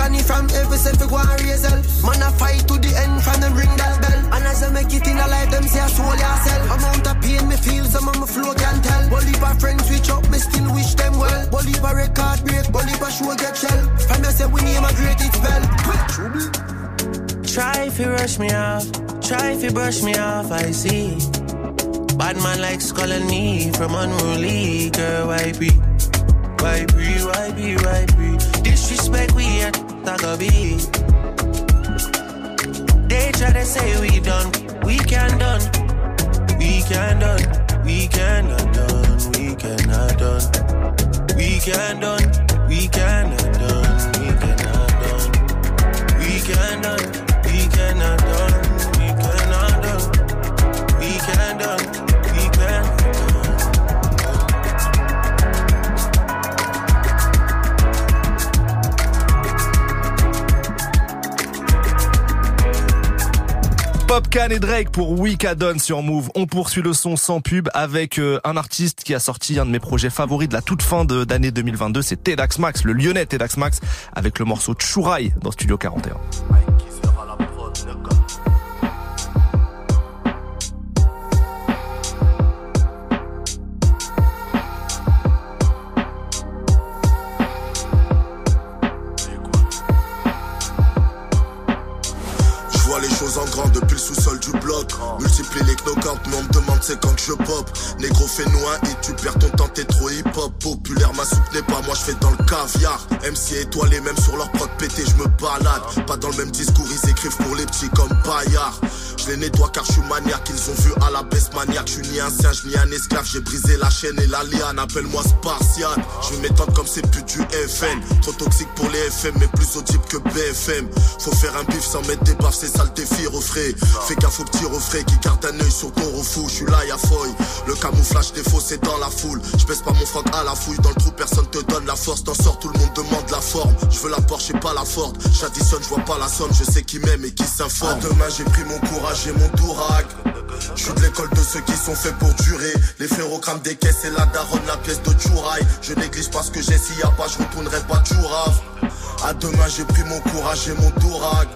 Me from every self go and raise hell. Man a fight to the end from them ring that bell. And as I make it in a life, them say I soul yourself. Amount of pain me feel, some of my flow can't tell. Bully by friends switch up, me still wish them well. Bully by record break, bully by show get shell. From you say we name a great it spell. Try if you rush me off, try if you brush me off, I see. Bad man likes calling me from unruly, girl, why be? Why be, why be, why be? Disrespect we at Tagabi. They try to say we done, we can done, we can done, we cannot done, we cannot done, we can done, Popcan et Drake pour sur Move. On poursuit le son sans pub avec euh, un artiste qui a sorti un de mes projets favoris de la toute fin d'année 2022. C'est Tedax Max, le lyonnais Tedax Max, avec le morceau Chouraille dans Studio 41. Les knockouts, mais on me demande c'est quand que je pop. Négro un hit, tu perds ton temps, t'es trop hip-hop. Populaire, ma soupe n'est pas, moi je fais dans le caviar. MC étoilé, même sur leur prod pété, je me balade. Pas dans le même discours, ils écrivent pour les petits comme Bayard. Je les nettoie car je suis maniaque, ils ont vu à la baisse maniaque. Je suis ni un singe ni un esclave, j'ai brisé la chaîne et la liane. Appelle-moi Spartiate, je vais comme c'est plus du FN. Trop toxique pour les FM, mais plus audible que BFM. Faut faire un bif sans mettre des baffes, c'est ça le défi, refrais. Fais gaffe aux petits refrains qui gardent un œil sur ton refou. Je suis là, y'a feuille. Le camouflage défaut, c'est dans la foule. Je baisse pas mon froc à la fouille. Dans le trou, personne te donne la force. T'en sors, tout le monde demande la forme. Je veux la Porsche et pas la Ford. J'additionne, je vois pas la somme. Je sais qui m'aime et qui s'informe. Demain, j'ai pris mon courage et mon tourag. Je suis de l'école de ceux qui sont faits pour durer. Les frérots des caisses et la daronne, la pièce de Chouraï. Je néglige pas ce que j'ai, s'il y a pas, je retournerai pas Chourave. À demain, j'ai pris mon courage et mon tourag.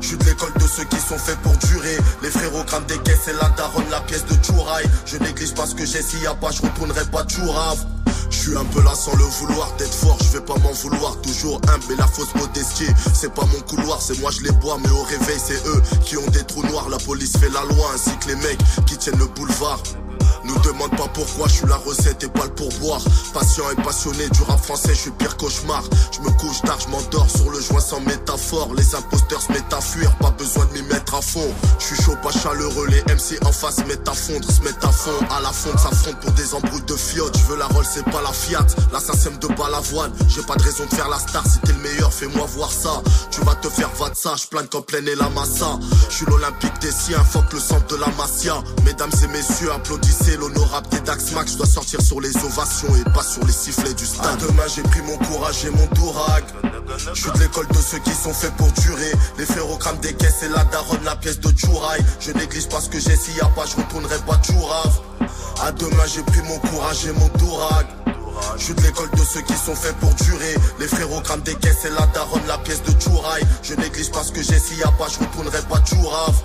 Je suis de l'école de ceux qui sont faits pour durer. Les frérots crament des caisses et la daronne, la pièce de Chouraï. Je néglige pas ce que j'ai, s'il y a pas, je retournerai pas Chourave. Je suis un peu là sans le vouloir d'être fort, je vais pas m'en vouloir. Toujours humble et la fausse modestie. C'est pas mon couloir, c'est moi je les bois, mais au réveil c'est eux qui ont des trous noirs. La police fait la loi ainsi que les mecs qui tiennent le boulevard. Nous demande pas pourquoi, je suis la recette et pas le pourboire. Patient et passionné du rap français, je suis pire cauchemar. Je me couche tard, je m'endors sur le joint sans métaphore. Les imposteurs se mettent à fuir, pas besoin de m'y mettre à fond. Je suis chaud, pas chaleureux, les MC en face mettent à fondre, se mettent à fond. À la fonte, s'affrontent pour des embrouilles de fiottes. Je veux la Roll, c'est pas la Fiat. L'assassin de balavoine, j'ai pas de raison de faire la star. Si t'es le meilleur, fais-moi voir ça. Tu vas te faire va ça, je plane comme pleine et la massa. Je suis l'Olympique des siens, fuck le centre de la Masia. Mesdames et messieurs, applaudissez l'honorable des Dax Max. Je dois sortir sur les ovations et pas sur les sifflets du stade. À demain, j'ai pris mon courage et mon dourag. Je suis de l'école de ceux qui sont faits pour durer. Les frérots crament des caisses et la daronne, la pièce de Chouraï. Je néglige pas ce que j'ai, s'il y pas, je retournerai pas Chourave. À demain, j'ai pris mon courage et mon dourag. Je suis de l'école de ceux qui sont faits pour durer. Les frérots des caisses et la daronne, la pièce de Chouraï. Je néglige pas ce que j'ai, s'il y pas, je retournerai pas Chourave.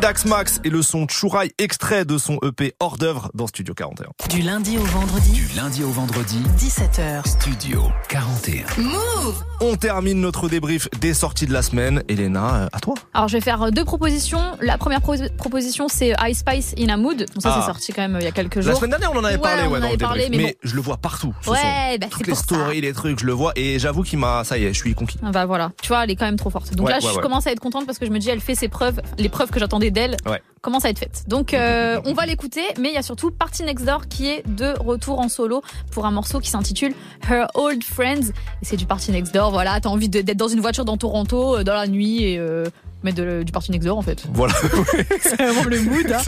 Tedax Max et le son Chouraille extrait de son EP hors d'œuvre dans Studio 41. Du lundi au vendredi, Du lundi au vendredi, 17h. Studio 41. Move On termine notre débrief des sorties de la semaine. Elena, euh, à toi. Alors je vais faire euh, deux propositions. La première pro- proposition c'est Ice Spice in a Mood. Bon, ça Ah. c'est sorti quand même euh, il y a quelques jours. La semaine dernière, on en avait Ouais, parlé, on ouais, en dans le avait parlé, débrief. mais Mais, je le vois partout. ce Ouais, son. bah, Toutes c'est les pour ça. stories, les trucs, je le vois. Et j'avoue qu'il m'a, ça y est, je suis conquis. Ah Bah voilà, tu vois, elle est quand même trop forte. Donc Ouais, là, ouais, je ouais. commence à être contente parce que je me dis, elle fait ses preuves, les preuves que j'attendais d'elle Ouais. commencent à être faites. Donc euh, on va l'écouter, mais il y a surtout Party Next Door qui est de retour en solo pour un morceau qui s'intitule Her Old Friends. Et c'est du Party Next Door, voilà, t'as envie d'être dans une voiture dans Toronto, euh, dans la nuit, et, euh, Mais de- du Party Next Door en fait. Voilà. C'est vraiment le mood. hein.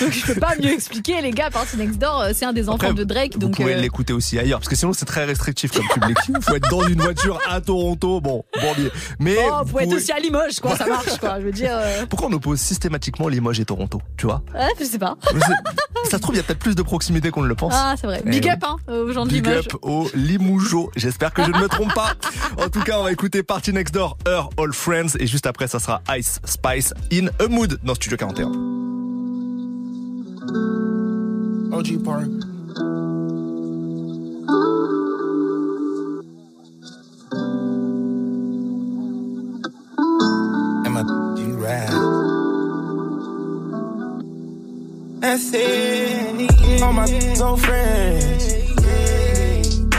Donc je peux pas mieux expliquer, les gars. Party Next Door, euh, c'est un des enfants Après, de Drake. Vous Donc pouvez euh, l'écouter aussi ailleurs, parce que sinon c'est très restrictif comme public. Il faut être dans une voiture à Toronto, bon, bon bien. Mais oh, vous faut être pouvez- aussi à Limoges, quoi. Ça marche, quoi. Je veux dire. euh, Pourquoi on oppose systématiquement Limoges et Toronto, tu vois? Ouais, je sais pas. Ça se trouve, il y a peut-être plus de proximité qu'on ne le pense. Ah, c'est vrai. Eh Big up, hein, aux gens de Big Limoges. up au Limoujo. J'espère que je ne me trompe pas. En tout cas, on va écouter Party Next Door, Her All Friends. Et juste après, ça sera Ice Spice in a Mood dans Studio 41. OG Park. And my G ride. That's. All my old friends.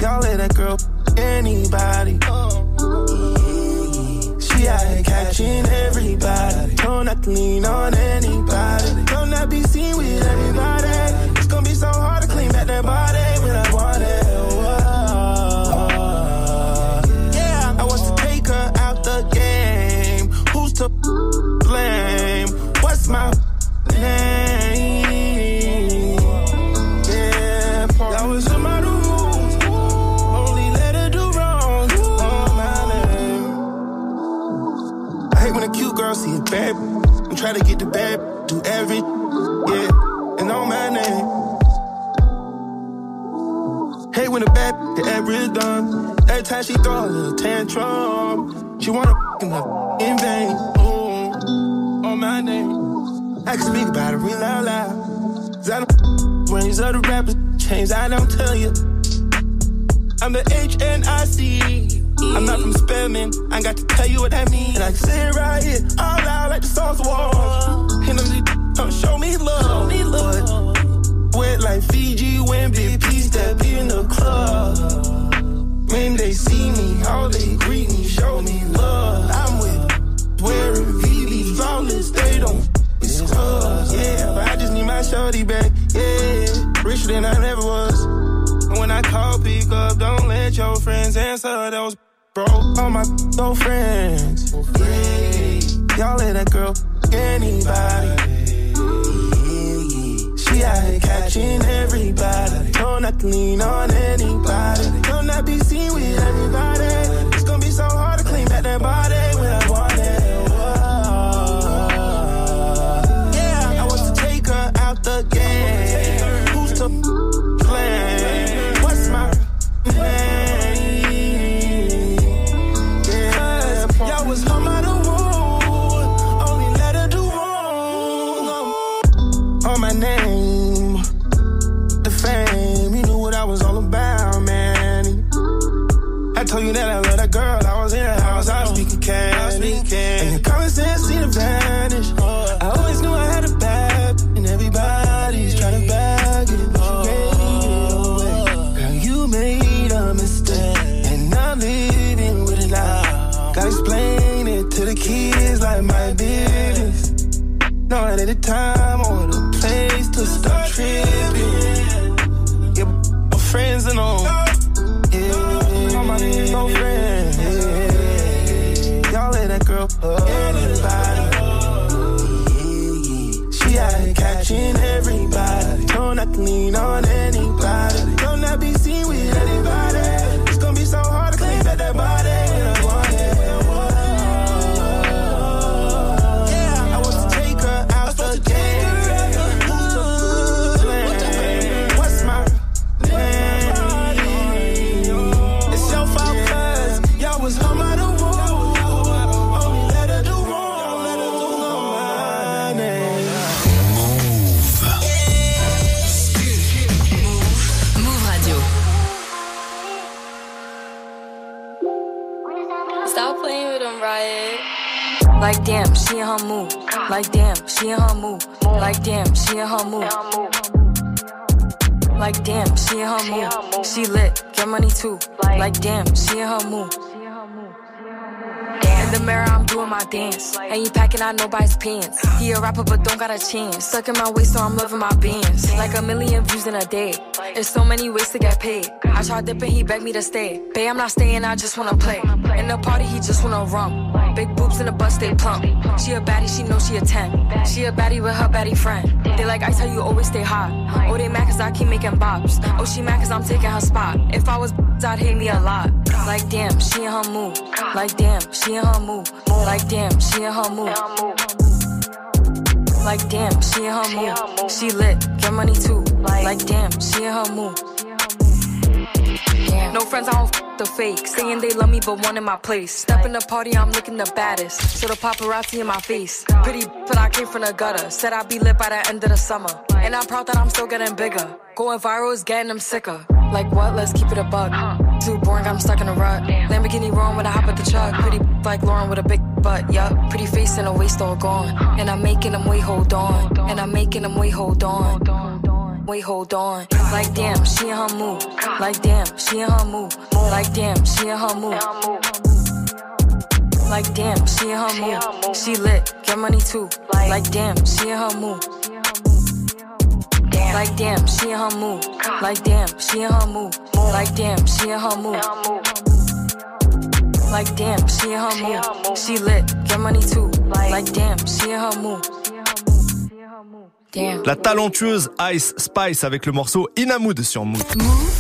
Y'all let that girl anybody. She out catching everybody. Don't not to lean on anybody. Don't not be seen with everybody. It's gonna be so hard to clean back that body try to get the bad, do every yeah, and on my name. Hate when the bad the is done. Every time she throw a little tantrum, she wanna fucking her in vain. Ooh, on my name. I can speak about it real loud loud. Cause I don't when these other rappers change, I don't tell you. I'm the H-N-I-C. I'm not from Spelman. I got to tell you what that means. And I sit right here all loud like the songs war. And them come show me love. Show me love. Wet like Fiji when Big step in the club. When they see me, all they greet me, show me love. I'm with wearing VV flawless, they don't it's scrubs. Yeah, but I just need my shorty back. Yeah, richer than I ever was. When I call, pick up, don't let your friends answer. Those all my old friends. Yeah, y'all let that girl anybody. She out here catching everybody. Don't not lean on anybody. Don't not be seen with everybody. It's gonna be so hard to clean back that body she in her mood. Like damn, she in her mood. Like damn, she in her mood. Like damn, she in her mood. She lit, get money too. Like damn, she in her mood. In the mirror, I'm doing my dance. You packing out nobody's pants. He a rapper, but don't got a chance. Stuck in my waist, so I'm loving my bands. Like a million views in a day. There's so many ways to get paid. I tried dipping, he begged me to stay. Babe, I'm not staying, I just wanna play. In the party, he just wanna rum. Big boobs in a bust, they plump. She a baddie, she know she a 10. She a baddie with her baddie friend. They like ice, how you always stay hot. Oh, they mad cause I keep making bops. Oh, she mad cause I'm taking her spot. If I was I'd hate me a lot. Like damn, she in her mood. Like damn, she in her mood. Like damn, she in her mood. Like damn, she in her mood. She lit, get money too. Like damn, she in her mood. No friends, I don't f the fake. Saying they love me, but one in my place. Step in the party, I'm looking the baddest. So the paparazzi in my face. Pretty, but I came from the gutter. Said I'd be lit by the end of the summer. And I'm proud that I'm still getting bigger. Going viral is getting them sicker. Like what? Let's keep it a bug. Too boring, I'm stuck in a rut. Lamborghini wrong when I hop at the truck. Pretty like Lauren with a big butt, yup. Pretty face and a waist all gone. And I'm making them wait, hold on. And I'm making them wait, hold on. Wait, hold on. Like damn, she in her mood. Like damn, she in her mood. Like damn, she in her mood. Like damn, she in her mood. She lit, get money too. Like damn, she in her mood. Like damn, she in her mood. Like damn, she in her mood. Like damn, she in her mood. Like damn, she in her mood. She lit, get money too. Like damn, she in her mood. La talentueuse Ice Spice avec le morceau Inamood sur Mood.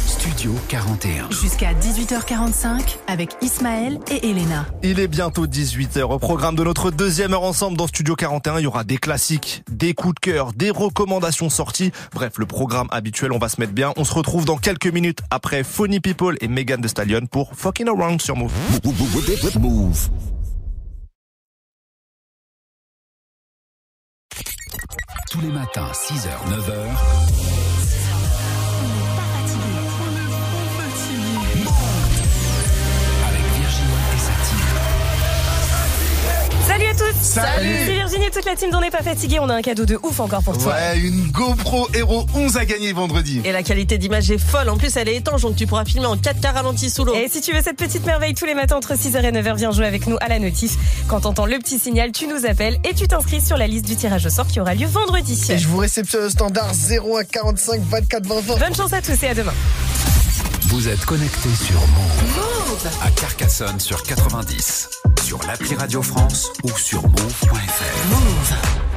Studio 41. Jusqu'à 18h45 avec Ismaël et Elena. Il est bientôt 18h. Au programme de notre deuxième heure ensemble dans Studio 41, il y aura des classiques, des coups de cœur, des recommandations sorties. Bref, le programme habituel, on va se mettre bien. On se retrouve dans quelques minutes après Funny People et Megan Thee Stallion pour Fucking Around sur Move. Move. Tous les matins, 6h, 9h. Tous Salut. C'est Virginie et toute la team d'On n'est pas fatigué, on a un cadeau de ouf encore pour toi. Ouais, une GoPro Hero 11 à gagner vendredi. Et la qualité d'image est folle, en plus elle est étanche donc tu pourras filmer en 4K ralenti sous l'eau. Et si tu veux cette petite merveille tous les matins entre 6h et 9h, viens jouer avec nous à la notif. Quand t'entends le petit signal, tu nous appelles et tu t'inscris sur la liste du tirage au sort qui aura lieu vendredi. Et je vous réceptionne au standard 0 à 45 24 20 20. Bonne chance à tous et à demain. Vous êtes connectés sur Move. À Carcassonne sur 90. Sur l'appli Radio France ou sur move.fr. Move.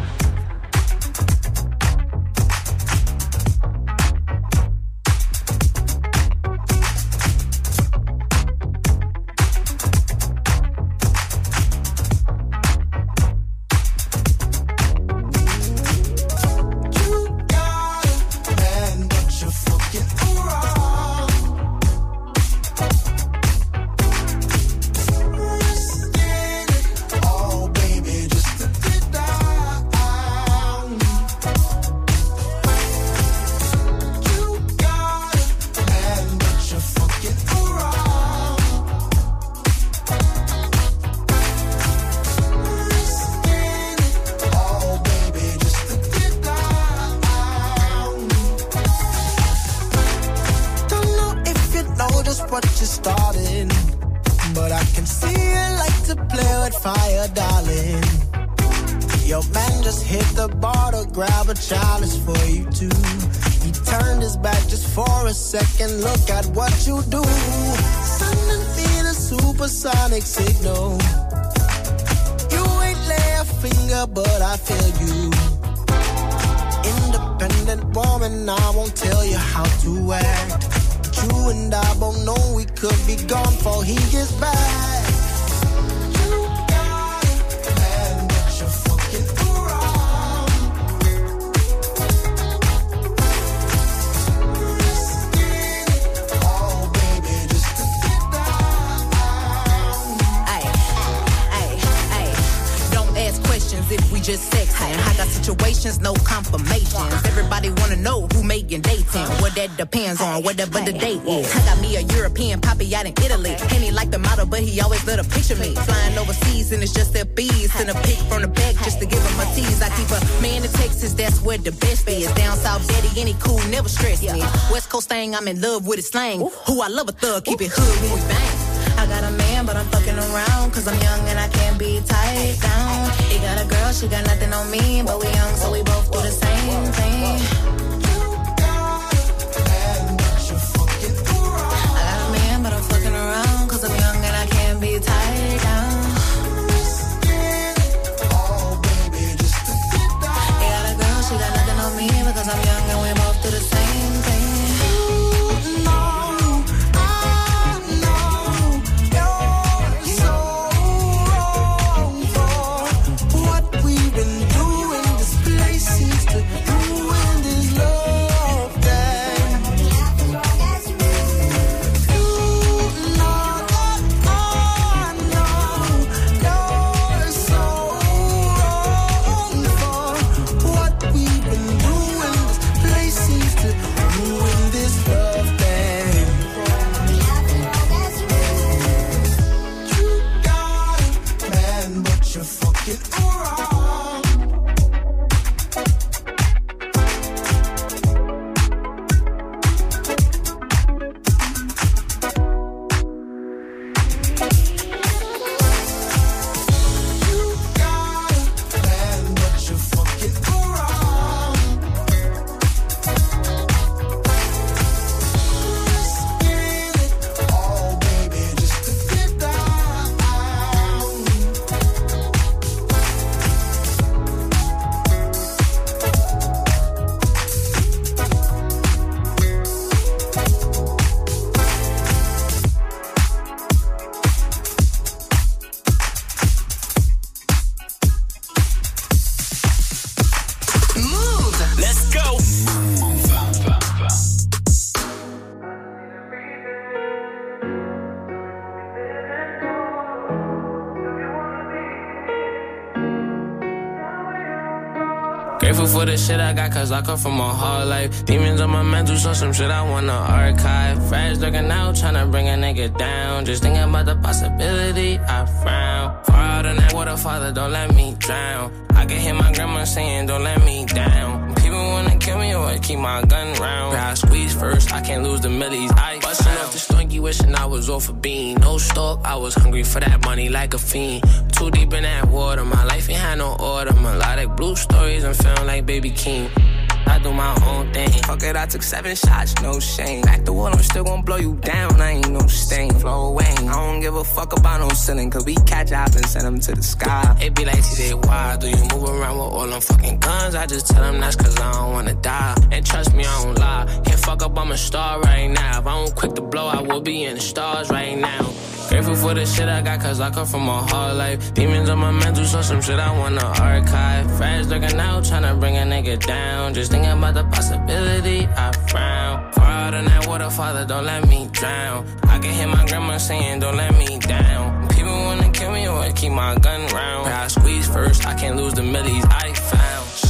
Just starting, but I can see you like to play with fire, darling. Your man just hit the bar to grab a chalice for you too. He turned his back just for a second. Look at what you do. Sending me the supersonic signal. You ain't lay a finger, but I feel you independent woman, I won't tell you how to act. But you and I both know we could be gone before he gets back. You got it, man, but you're fucking around. Risking it all, baby, just to get down. Ay, ay, ay. Don't ask questions if we just sexing. I got situations, no confirmations. Everybody wanna know making dating. What that depends on, whatever the date is. I got me a European poppy out in Italy. And he like the model, but he always let her picture me. Flying overseas and it's just their bees. Send a pic from the back just to give him a tease. I keep a man in Texas, that's where the best is. Down south, daddy, any cool, never stress me. West Coast thing, I'm in love with his slang. Who I love a thug, keep it hood when we bang. I got a man, but I'm fucking around. Cause I'm young and I can't be tied down. He got a girl, she got nothing on me. But we young, so we both do the same thing. cause I'm young Grateful for the shit I got, cause I come from a hard life. Demons on my mental, so some shit I wanna archive. Friends looking out, tryna bring a nigga down. Just thinking about the possibility, I frown. Far out in that water, father, don't let me drown. I can hear my grandma saying, don't let me down. Kill me or keep my gun round. I squeeze first, I can't lose the millies. I bustin' off the stinky, wishing I was off a bean. No stalk, I was hungry for that money like a fiend. Too deep in that water, my life ain't had no order. Melodic blue stories, I'm feeling like Baby King. I do my own thing. Fuck it, I took seven shots, no shame. Back the wall, I'm still gonna blow you down. I ain't no stain, flow away. I don't give a fuck about no ceiling, cause we catch up and send them to the sky. It be like TJ, why do you move around with all them fucking guns? I just tell them that's cause I don't wanna die. And trust me, I don't lie. Can't fuck up, I'm a star right now. If I don't quick to blow, I will be in the stars right now. Grateful for the shit I got, cause I come from a hard life. Demons on my mental, so some shit I wanna archive. Friends looking out, tryna bring a nigga down. Just thinking about the possibility, I frown. Far in that water, father, don't let me drown. I can hear my grandma saying, don't let me down. People wanna kill me or keep my gun round. I squeeze first, I can't lose the millies I.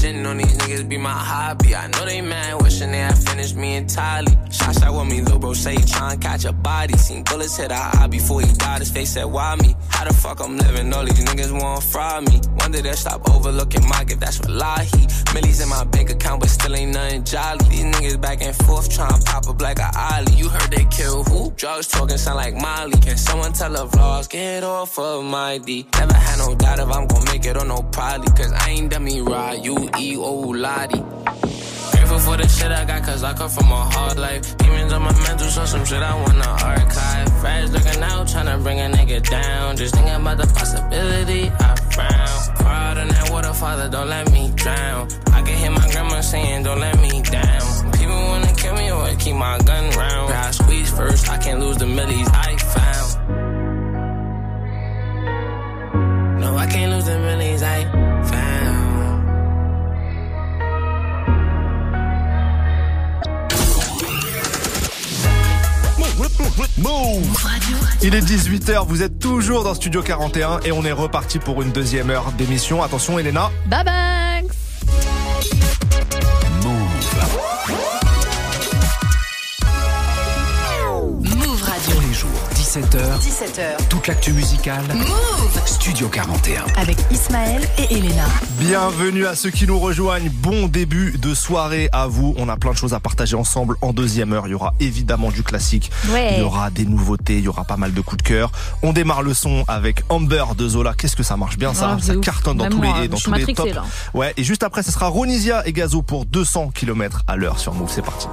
Shitting on these niggas be my hobby. I know they mad, wishing they had finished me entirely. Shot shot with me, little bro say he catch a body. Seen bullets hit our eye before he died. His face said, Why me? How the fuck I'm living? All these niggas wanna fry me. Wonder they'll stop overlooking my gift, that's what lie he. Millies in my bank account, but still ain't nothing jolly. These niggas back and forth tryna pop up like a ollie. You heard they kill who? Drugs talking sound like Molly. Can someone tell the vlogs? Get off of my D. Never had no doubt if I'm gon' make it or no probably. Cause I ain't dummy ride, you E O Lottie. Grateful for the shit I got, cause I come from a hard life. Demons on my mental, so some shit I wanna archive. Friends looking out, tryna bring a nigga down. Just thinking about the possibility, I frown. Out in that water, father, don't let me drown. I can hear my grandma saying, don't let me down. People wanna kill me or keep my gun round. I squeeze first, I can't lose the millies I found. No, I can't lose the millies I Il est 18h, vous êtes toujours dans Studio 41 et on est reparti pour une deuxième heure d'émission. Attention Elena. Bye bye 17h. 17h. Toute l'actu musicale. Move Studio 41. Avec Ismaël et Elena. Bienvenue à ceux qui nous rejoignent. Bon début de soirée à vous. On a plein de choses à partager ensemble en deuxième heure. Il y aura évidemment du classique. Ouais. Il y aura des nouveautés. Il y aura pas mal de coups de cœur. On démarre le son avec Amber de Zola. Qu'est-ce que ça marche bien ça? De Ça ouf. cartonne dans Même tous moi, les dans tous les tops. là. Ouais. Et juste après, ce sera Ronisia et Gazo pour 200 km à l'heure sur Move. C'est parti.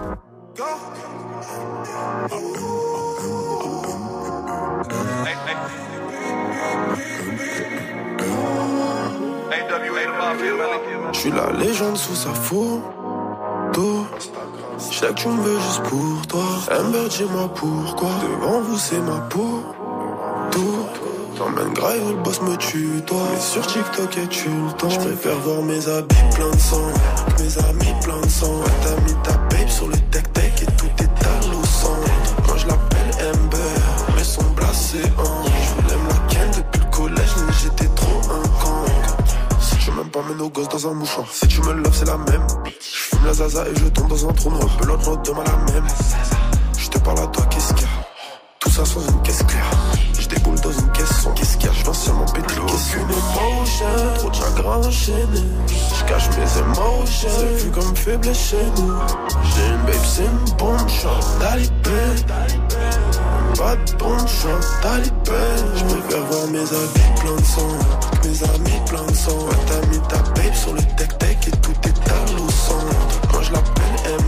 Je suis la légende sous sa photo. Je sais que tu me veux juste pour toi. Amber, dis-moi pourquoi. Devant vous, c'est ma peau. Tout. T'emmènes grave, le boss me tue, toi. Mais sur TikTok, et tu le temps. Je préfère voir mes habits plein de sang. Mes amis plein de sang. T'as mis ta babe sur le tech-tech et tout est à sang. Moi, je l'appelle Amber, mais son blasé en. Je pas mes nos gosses dans un mouchoir. Si tu me loves, c'est la même. Je fume la zaza et je tombe dans un trou noir. Pelote, l'autre demain la même. Je te parle à toi, qu'est-ce qu'il y a? Tout ça sans une caisse claire. Je déboule dans une caisse sans qu'est-ce qu'il y a? Je viens seulement péter Aucune émotion, trop de chagrin enchaîné. Je cache mes émotions, c'est vu comme faible chez nous. J'ai une babe, c'est une bombe, chante talibé. Pas de bombe, chante talibé. Je préfère voir mes habits plein de sang. Mes amis plein de sang. Ouais, t'as mis ta babe sur le tech-tech et tout est à l'eau. Moi je l'appelle Amber,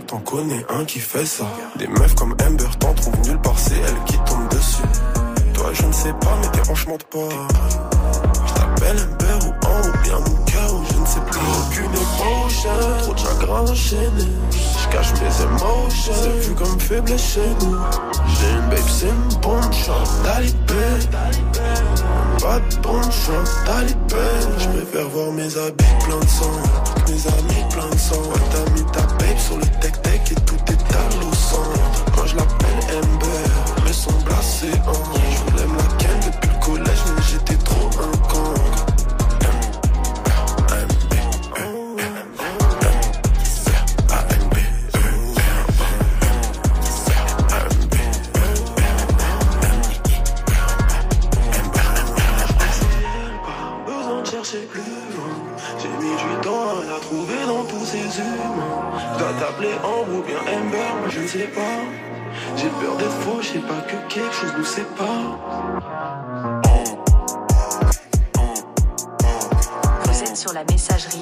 t'en connais un qui fait ça. Des meufs comme Amber t'en trouvent nulle part, c'est elle qui tombe dessus. Toi, je ne sais pas, mais t'es franchement pas. Je t'appelle Amber ou en ou bien mon cœur, ou je ne sais plus. Aucune émotion, trop de chagrin enchaîné. Je cache mes émotions. C'est vu comme faiblesse chez nous. J'ai une babe, c'est une bonne chance. Talibé. Pas de bonne chance. Talibé. Je préfère voir mes habits plein de sang. Mes amis plein de sang. Ouais, t'as mis ta babe sur le tech-tech et tout est à l'eau. Moi je l'appelle Ember. Mais son blasé en. J'ai peur d'être faux, je sais pas que quelque chose nous sépare. Vous êtes sur la messagerie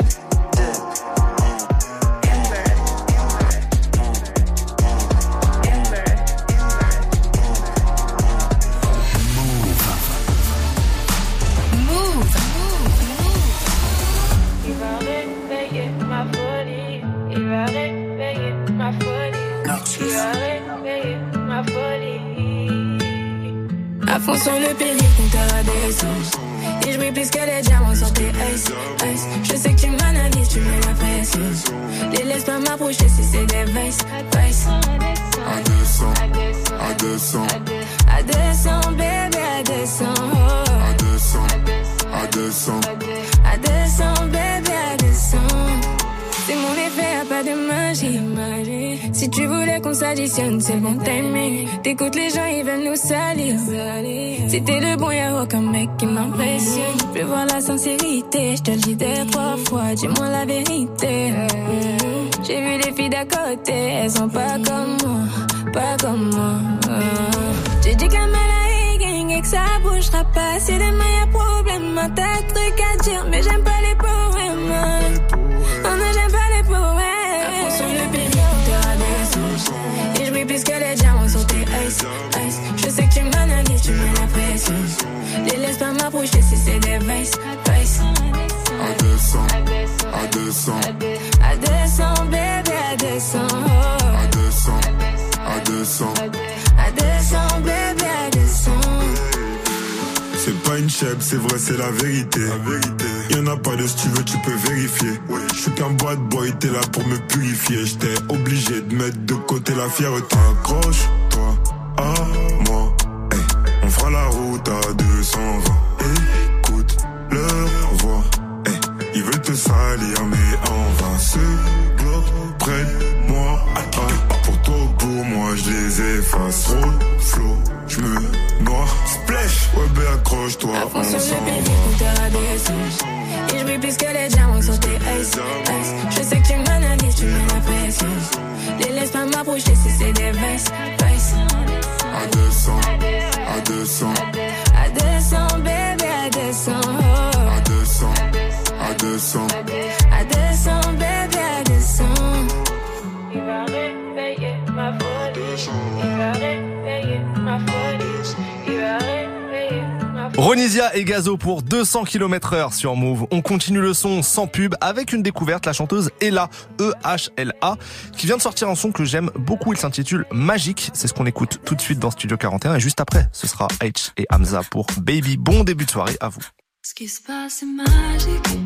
À fond sur le péril, compteur à des Et je brille plus que les diamants sur tes ice, ice. Je sais que tu m'analyses, tu mets la pression. Les laisse pas m'approcher si c'est des vices, vices. À 200, à 200, À 200, bébé, à 200. oh. à 200, à 200. À 200, bébé, à 200. C'est mon de magie. Si tu voulais qu'on s'additionne, c'est bon timing. T'écoutes les gens, ils veulent nous salir. T'es le bon, y'a aucun mec qui m'impressionne. Je veux voir la sincérité, je te le dis des trois fois, dis-moi la vérité. J'ai vu les filles d'à côté, elles sont pas comme moi, pas comme moi. J'ai dit que la et que ça bougera pas. Si demain y'a problème, t'as de trucs à dire, mais j'aime pas les poèmes. Pas m'approcher si c'est des vices, vices. À 200, à 200, À 200, bébé, à 200. oh. à 200, à 200. À 200, bébé, à 200. C'est pas une chèvre, c'est vrai, c'est la vérité. La vérité. Y'en a pas de si tu veux, tu peux vérifier. Je suis qu'un bad boy, t'es là pour me purifier. J'étais obligé de mettre de côté la fierté. Accroche-toi à moi. Route à 220. Écoute leur voix. Hey, ils veulent te salir, mais en vain. Ce bloc près moi. Ah, pour toi ou pour moi, je les efface. Roll, flow, je me noie. Splash, ouais, ben accroche-toi, on sur le Et je brille plus que les diamants sur tes ice, ice. Je sais que tu m'analyses, tu mets la pression. Les laisse pas m'approcher si c'est des vices, vices. À 200, à 200, À 200, bébé, à 200. oh. à 200, à 200. À 200, bébé, à 200. Il va réveiller ma folie. Il va réveiller ma folie. Ronisia et Gazo pour 200 km heure sur Move. On continue le son sans pub avec une découverte, la chanteuse Ella, E-H-L-A, qui vient de sortir un son que j'aime beaucoup. Il s'intitule Magique. C'est ce qu'on écoute tout de suite dans Studio 41. Et juste après, ce sera H et Hamza pour Baby. Bon début de soirée à vous. Ce qui se passe magique.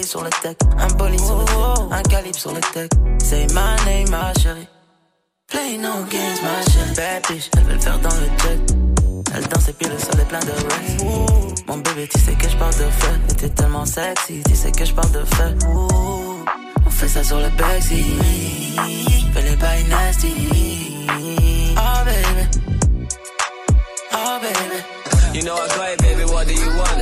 Sur le deck. Un bolide sur le deck. Un calibre sur le deck. Say my name, ma chérie. Play no games, ma chérie. Bad bitch, elle veut le faire dans le jet. Elle danse et puis le sol est plein de rest. Mon bébé, tu sais que je parle de feu. Et t'es tellement sexy, tu sais que je parle de feu. On fait ça sur le backseat. Fais les bails nasty. Oh baby. Oh baby. You know I got it, baby, what do you want?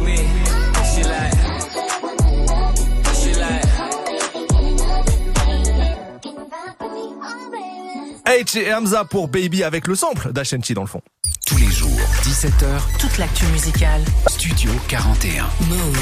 H et Hamza pour Baby avec le sample d'Ashanti dans le fond. Tous les jours, 17h, Toute l'actu musicale. Studio 41. Move.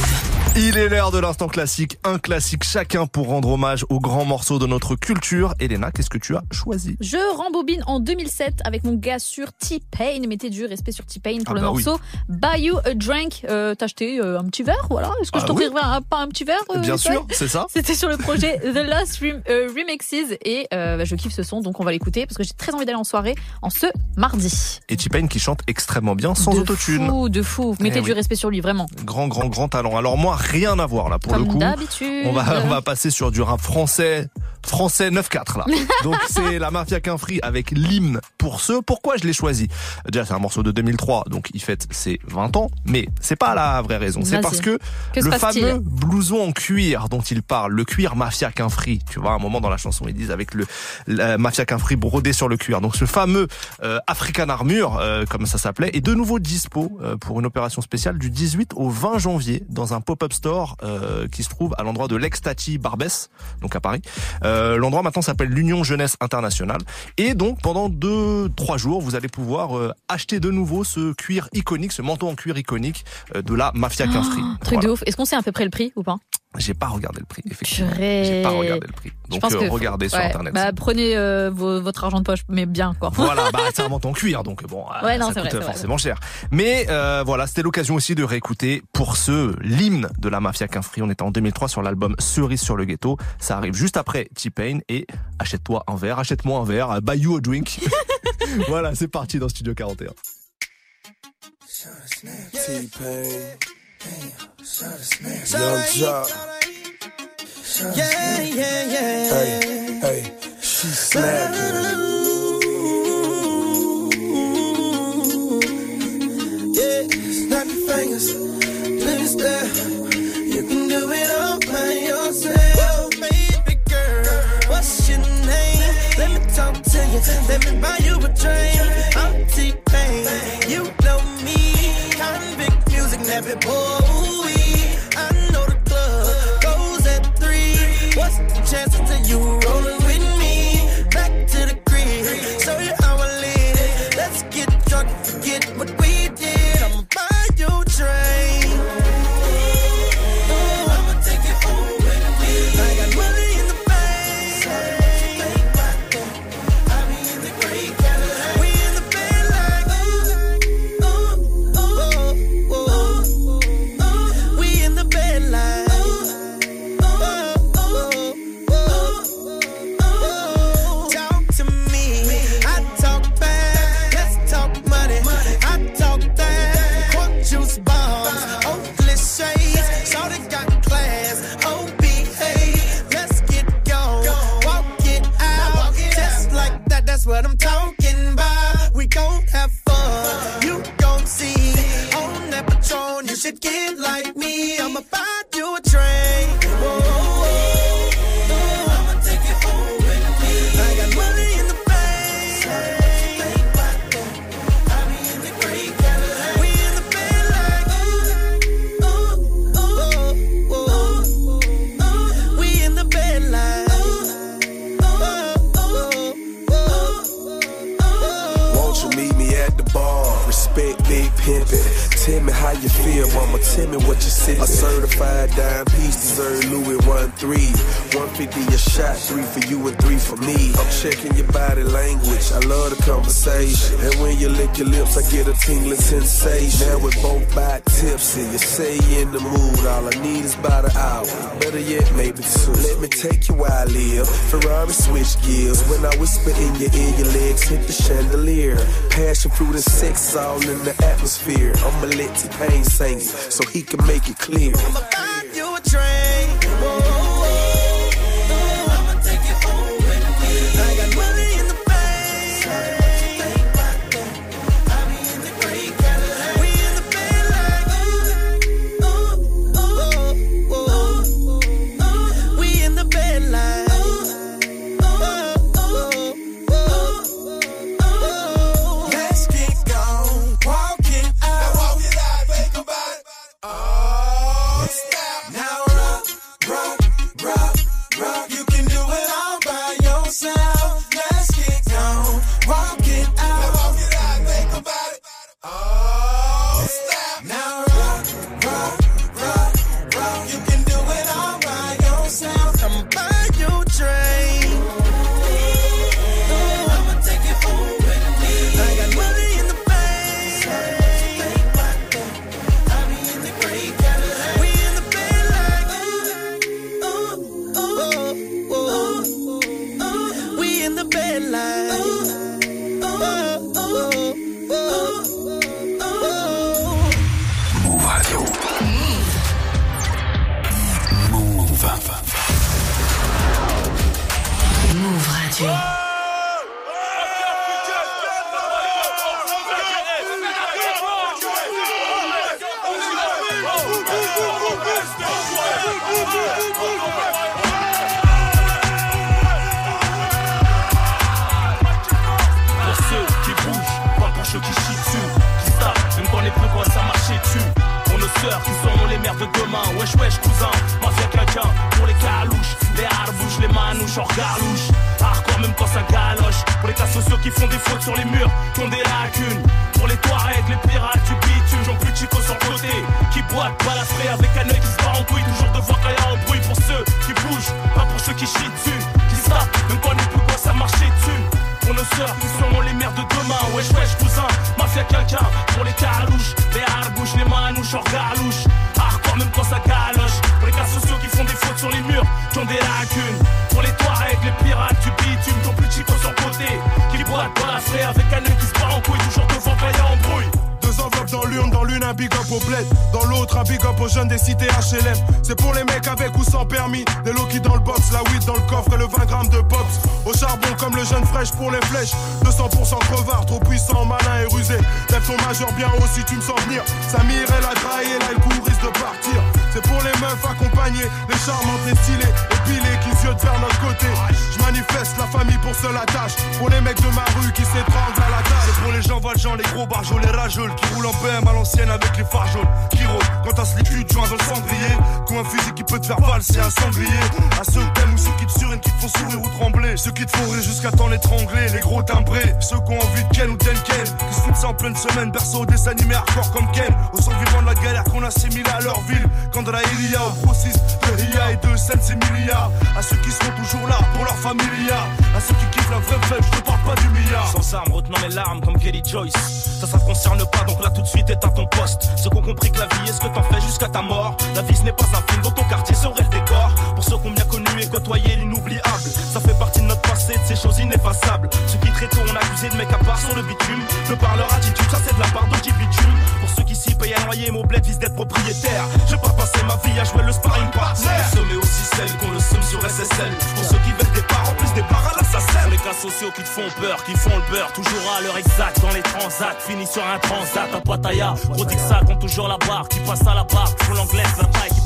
Il est l'heure de l'instant classique, un classique chacun pour rendre hommage aux grands morceaux de notre culture. Elena, qu'est-ce que tu as choisi? Je rembobine en 2007 avec mon gars sur T-Pain. Mettez du respect sur T-Pain pour Ah le bah oui. morceau Buy You a Drink. Euh, T'as acheté euh, un petit verre, voilà. Est-ce que Ah je t'offrirai un- pas un petit verre euh, Bien sûr, c'est ça. C'était sur le projet The Lost Rem- euh, Remixes et euh, bah, je kiffe ce son donc on va l'écouter parce que j'ai très envie d'aller en soirée en ce mardi. Et T-Pain qui chante extrêmement bien sans de autotune. fou, de fou. Mettez Eh du oui. respect sur lui, vraiment. Grand, grand, grand talent. Alors moi, rien à voir là pour Comme le coup. d'habitude. On va, on va passer sur du rap français, français 9-4 là. Donc c'est la Mafia qu'un free avec l'hymne pour ceux. Pourquoi je l'ai choisi? Déjà c'est un morceau de 2003, donc il fête ses 20 ans, mais c'est pas la vraie raison. C'est parce que, le fameux blouson en cuir dont il parle, le cuir Mafia qu'un free, tu vois, à un moment dans la chanson ils disent avec le la Mafia qu'un free brodé sur le cuir. Donc ce fameux euh, African Armure, euh, comme ça s'appelait, est de nouveau dispo euh, pour une opération spéciale du 18 au 20 janvier dans un pop-up store qui se trouve à l'endroit de l'Extati Barbès, donc à Paris. Euh, l'endroit maintenant s'appelle l'Union Jeunesse Internationale. Et donc pendant deux, trois jours, vous allez pouvoir euh, acheter de nouveau ce cuir iconique, ce manteau en cuir iconique euh, de la Mafia qu'un free. Oh, Truc de ouf. Est-ce qu'on sait à peu près le prix ou pas? J'ai pas regardé le prix, effectivement. J'ai pas regardé le prix. Donc euh, regardez sur ouais, internet. Bah, prenez euh, vos- votre argent de poche, mais bien quoi. Voilà, bah c'est un manteau en cuir, donc bon, euh, Ouais, non, ça c'est coûte vrai, forcément cher. Mais euh, voilà, c'était l'occasion aussi de réécouter pour ce l'hymne de la Mafia qu'un free. On était en 2003 sur l'album Cerise sur le ghetto. Ça arrive juste après T-Pain et achète-toi un verre, achète-moi un verre, euh, buy you a drink. voilà, c'est parti dans Studio 41. Young Jock. Yeah, yeah, yeah. Hey, hey, she snapping. Snap your fingers, please step. You can do it all by yourself, baby girl. What's your name? Let me talk to you. Let me buy you a drink. I'm T-Pain. You know me. Convict hitting every boy. I know the club goes at three. What's the chances that you rolling with me? Back to the green, show you how I live. Let's get drunk, forget what feel, mama, tell me what you see. A certified dime piece deserve Louis run three. 150 a shot, three for you and three for me. I'm checking your body language, I love the conversation. And when you lick your lips, I get a tingling sensation. Now we're both back tipsy, you say you in the mood, all I need is about an hour. Better yet, maybe two. Let me take you where I live. Ferrari switch gears. When I whisper in your ear, your legs hit the chandelier. Passion fruit and sex all in the atmosphere. I'ma let T-Pain sing it so he can make it clear. You a. animés hardcore comme Que la vie est ce que t'en fais jusqu'à ta mort? La vie ce n'est pas un film, dans ton quartier serait le décor. Pour ceux qui ont bien connu et côtoyé l'inoubliable. Ça fait partie de notre passé, de ces choses ineffaçables. Ceux qui très tôt ont accusé de mecs à part sur le bitume. De par leur attitude, ça c'est de la part d'Oji Bitume. Pour ceux qui s'y payent à noyer, mon bled vise d'être propriétaire. J'ai pas passé ma vie à jouer le sparring partner. Mais aussi celle qu'on le somme sur SSL. Pour ceux qui veulent des parts, en plus des parts à l'assassin. Les cas sociaux qui te font peur, qui font le beurre. Toujours à l'heure exacte dans les transats. Fini sur un transat à Pattaya. Gros ça compte toujours la barre. Qui passe à la barre, font l'anglaise, la taille, qui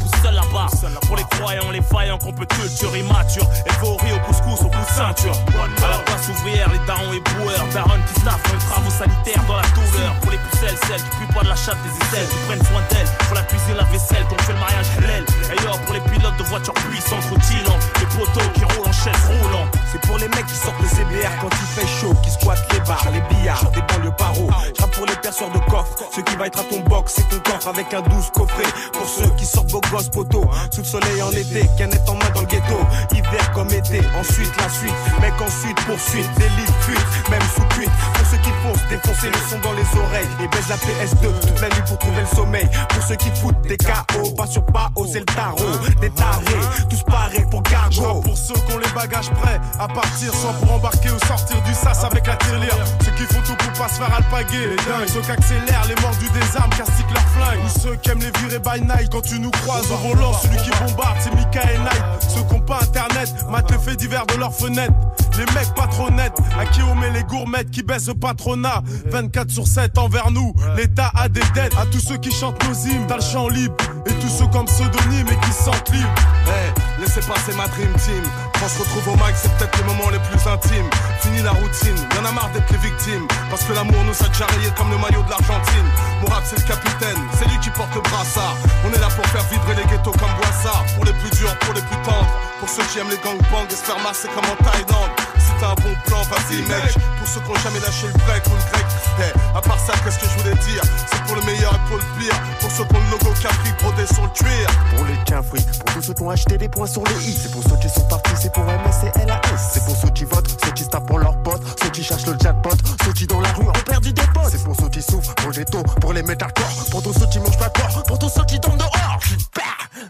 pour les croyants, les faillants qu'on peut culture immature. Et théorie au couscous, au coup de ceinture. À la place ouvrière, les darons et boueurs. Daron qui staffent les travaux sanitaires dans la douleur. Pour les pucelles, celles qui puent pas de la chatte des aisselles, qui prennent soin d'elles. Pour la cuisine, la vaisselle, qu'on fait le mariage halal. Et yo, pour les pilotes de voitures puissantes routilantes. Les poteaux qui roulent en chaise roulant C'est pour les mecs qui sortent le CBR quand il fait chaud, qui squattent les bars, les billards, des banlieues paro. J'rappe pour les perceurs de coffres. Ce qui va être à ton box, c'est ton coffre avec un douce coffret. Pour ceux qui sortent vos gosse sous le soleil en été, canette en main dans le ghetto. Hiver comme été, ensuite la suite. Mec, ensuite poursuite, délite, fuite, même sous cuite. Pour ceux qui foncent, défoncer le son dans les oreilles. Et baisse la PS2 toute la nuit pour trouver le sommeil. Pour ceux qui foutent des KO, pas sur pas, c'est le tarot. Des tarés, tous parés pour cargo. Pour ceux qui ont les bagages prêts à partir, soit pour embarquer ou sortir du sas avec la tirelire. Ceux qui font tout pour pas se faire alpaguer. Les dingues, ceux qui accélèrent les morts du désarme, castiquent leurs flingues. Ou ceux qui aiment les virer by night quand tu nous croises volant. Celui qui bombarde, c'est Mika et Night. Ceux qui ont pas internet, matent les faits divers de leurs fenêtres. Les mecs pas trop nets, à qui on met les gourmettes qui baissent le patronat. 24 sur 7 envers nous, l'État a des dettes. À tous ceux qui chantent nos hymnes, t'as le champ libre. Et tous ceux comme pseudonyme et qui se sentent libres. Hey, laissez passer ma dream team. Quand on se retrouve au mic, c'est peut-être les moments les plus intimes. Fini la routine, y'en a marre d'être les victimes. Parce que l'amour nous a déjà rayé comme le maillot de l'Argentine. Mourad, c'est le capitaine, c'est lui qui porte le brassard. On est là pour faire vibrer les ghettos comme Boissard. Pour les plus durs, pour les plus tendres. Pour ceux qui aiment les gangbangs et se faire comme en Thaïlande. T'as un bon plan, vas-y mec. Pour ceux qui ont jamais lâché le break ou le grec. Hey, à part ça, qu'est-ce que je voulais dire C'est pour le meilleur et pour le pire. Pour ceux qui ont le logo Capri brodé sur le cuir. Pour les tiens-fruits, pour tous ceux qui ont acheté des points sur les i. C'est pour ceux qui sont partis, c'est pour MS et LAS. C'est pour ceux qui votent, ceux qui se tapent pour leurs potes, ceux qui cherchent le jackpot, ceux qui dans la rue ont perdu des potes. C'est pour ceux qui souffrent, pour le ghetto, pour les corps, pour tous ceux qui mangent pas corps, pour tous ceux qui tombent dehors. Bah,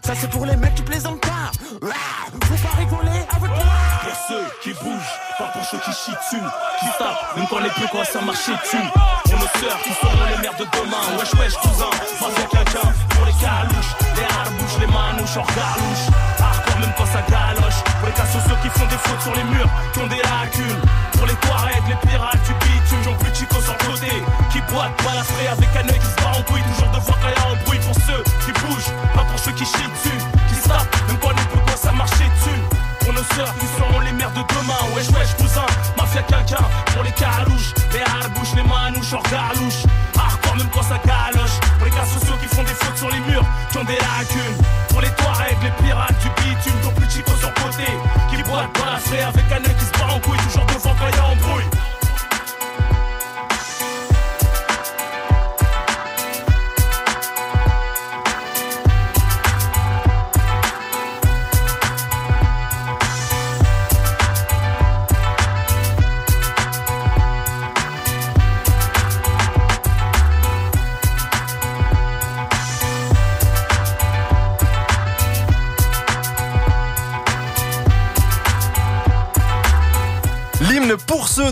Ça c'est pour les mecs qui plaisantent pas. Qui bougent, pas pour ceux qui chient dessus, qui tapent, même quand les plus quoi ça marche dessus. Pour nos sœurs qui seront les mères de demain, wesh wesh cousin, mafia quelqu'un, pour les calouches, les harbouches, les manouches, hors galouche, hardcore même quand ça galoche, pour les cas sociaux qui font des fautes sur les murs, qui ont des lacunes, pour les Touaregs, les pirates du bitume, ont plus chico sur le côté, qui boitent, balafrés avec un œil qui se bat en couille, toujours devant quand y a bruit pour ceux qui bougent, pas pour ceux qui chient dessus, qui tapent, même quand les plus quoi ça marche dessus. Pour nos sœurs qui seront les mères de demain. Wesh wesh cousin, mafia quelqu'un Pour les carouches, les harbouches, les manouches hors galouche Hardcore même quand ça galoche. Pour les cas sociaux qui font des fautes sur les murs Qui ont des lacunes. Pour les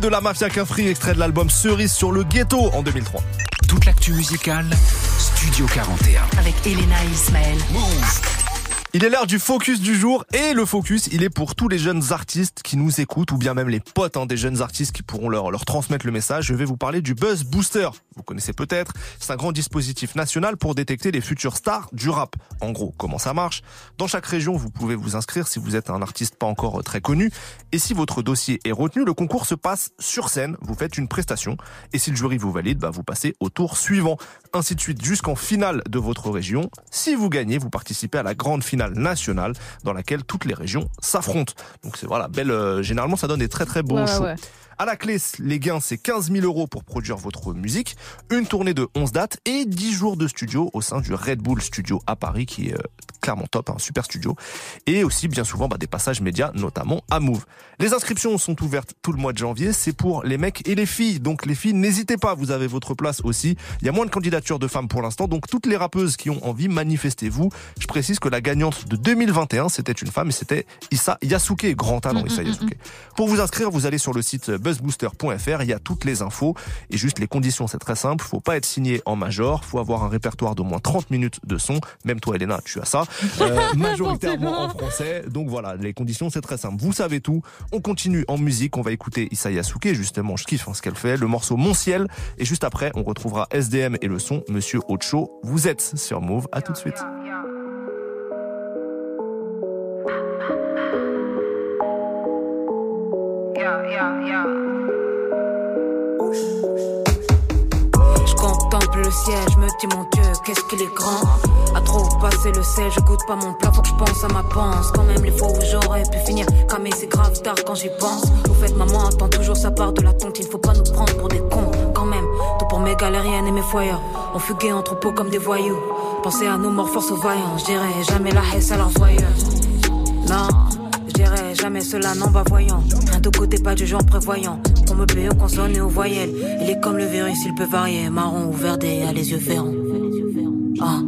de la Mafia Cafri, extrait de l'album Cerise sur le ghetto en 2003. Toute l'actu musicale, Studio 41. Avec Elena et Ismaël. Il est l'heure du focus du jour et le focus, il est pour tous les jeunes artistes qui nous écoutent ou bien même les potes hein, des jeunes artistes qui pourront leur, transmettre le message. Je vais vous parler du Buzz Booster. Vous connaissez peut-être. C'est un grand dispositif national pour détecter les futures stars du rap. En gros, comment ça marche? Dans chaque région, vous pouvez vous inscrire si vous êtes un artiste pas encore très connu. Et si votre dossier est retenu, le concours se passe sur scène. Vous faites une prestation. Et si le jury vous valide, bah, vous passez au tour suivant. Ainsi de suite jusqu'en finale de votre région. Si vous gagnez, vous participez à la grande finale nationale dans laquelle toutes les régions s'affrontent. Donc c'est voilà, belle. euh, généralement, ça donne des très très beaux Ouais, shows. ouais. À la clé, les gains, c'est 15 000 euros pour produire votre musique, une tournée de 11 dates et 10 jours de studio au sein du Red Bull Studio à Paris, qui est euh, clairement top, un super studio. Et aussi, bien souvent, bah, des passages médias, notamment à Move. Les inscriptions sont ouvertes tout le mois de janvier. C'est pour les mecs et les filles. Donc, les filles, n'hésitez pas, vous avez votre place aussi. Il y a moins de candidatures de femmes pour l'instant. Donc, toutes les rappeuses qui ont envie, manifestez-vous. Je précise que la gagnante de 2021, c'était une femme et c'était Issa Yasuke, grand talent, Issa Yasuke. Pour vous inscrire, vous allez sur le site buzzbooster.fr, il y a toutes les infos et juste les conditions, c'est très simple, faut pas être signé en major, faut avoir un répertoire d'au moins 30 minutes de son, même toi Elena, tu as ça, Euh, majoritairement en français. Donc voilà, les conditions, c'est très simple. Vous savez tout. On continue en musique, on va écouter Issa Yasuke, justement, je kiffe hein, ce qu'elle fait, le morceau Mon ciel et juste après, on retrouvera SDM et le son Monsieur Ocho. Vous êtes sur Move, à tout de suite. Contemple le ciel, je me dis mon Dieu, qu'est-ce qu'il est grand. À trop passer le sel, je goûte pas mon plat, faut que je pense à ma panse. Quand même, les fois où j'aurais pu finir, camé c'est grave tard quand j'y pense. Au fait, maman attend toujours sa part de la tonte, il faut pas nous prendre pour des cons. Quand même, tout pour mes galériennes et mes foyers. On fuguait en troupeau comme des voyous. Pensez à nos morts, force aux vaillants. Je dirais jamais la haine à leurs voyeurs. Non, jamais cela non voyant. Rien de côté, pas de genre prévoyant. On me paye aux consonnes et aux voyelles. Il est comme le virus, il peut varier. Marron ou verdé, a les yeux ferrants. Ah.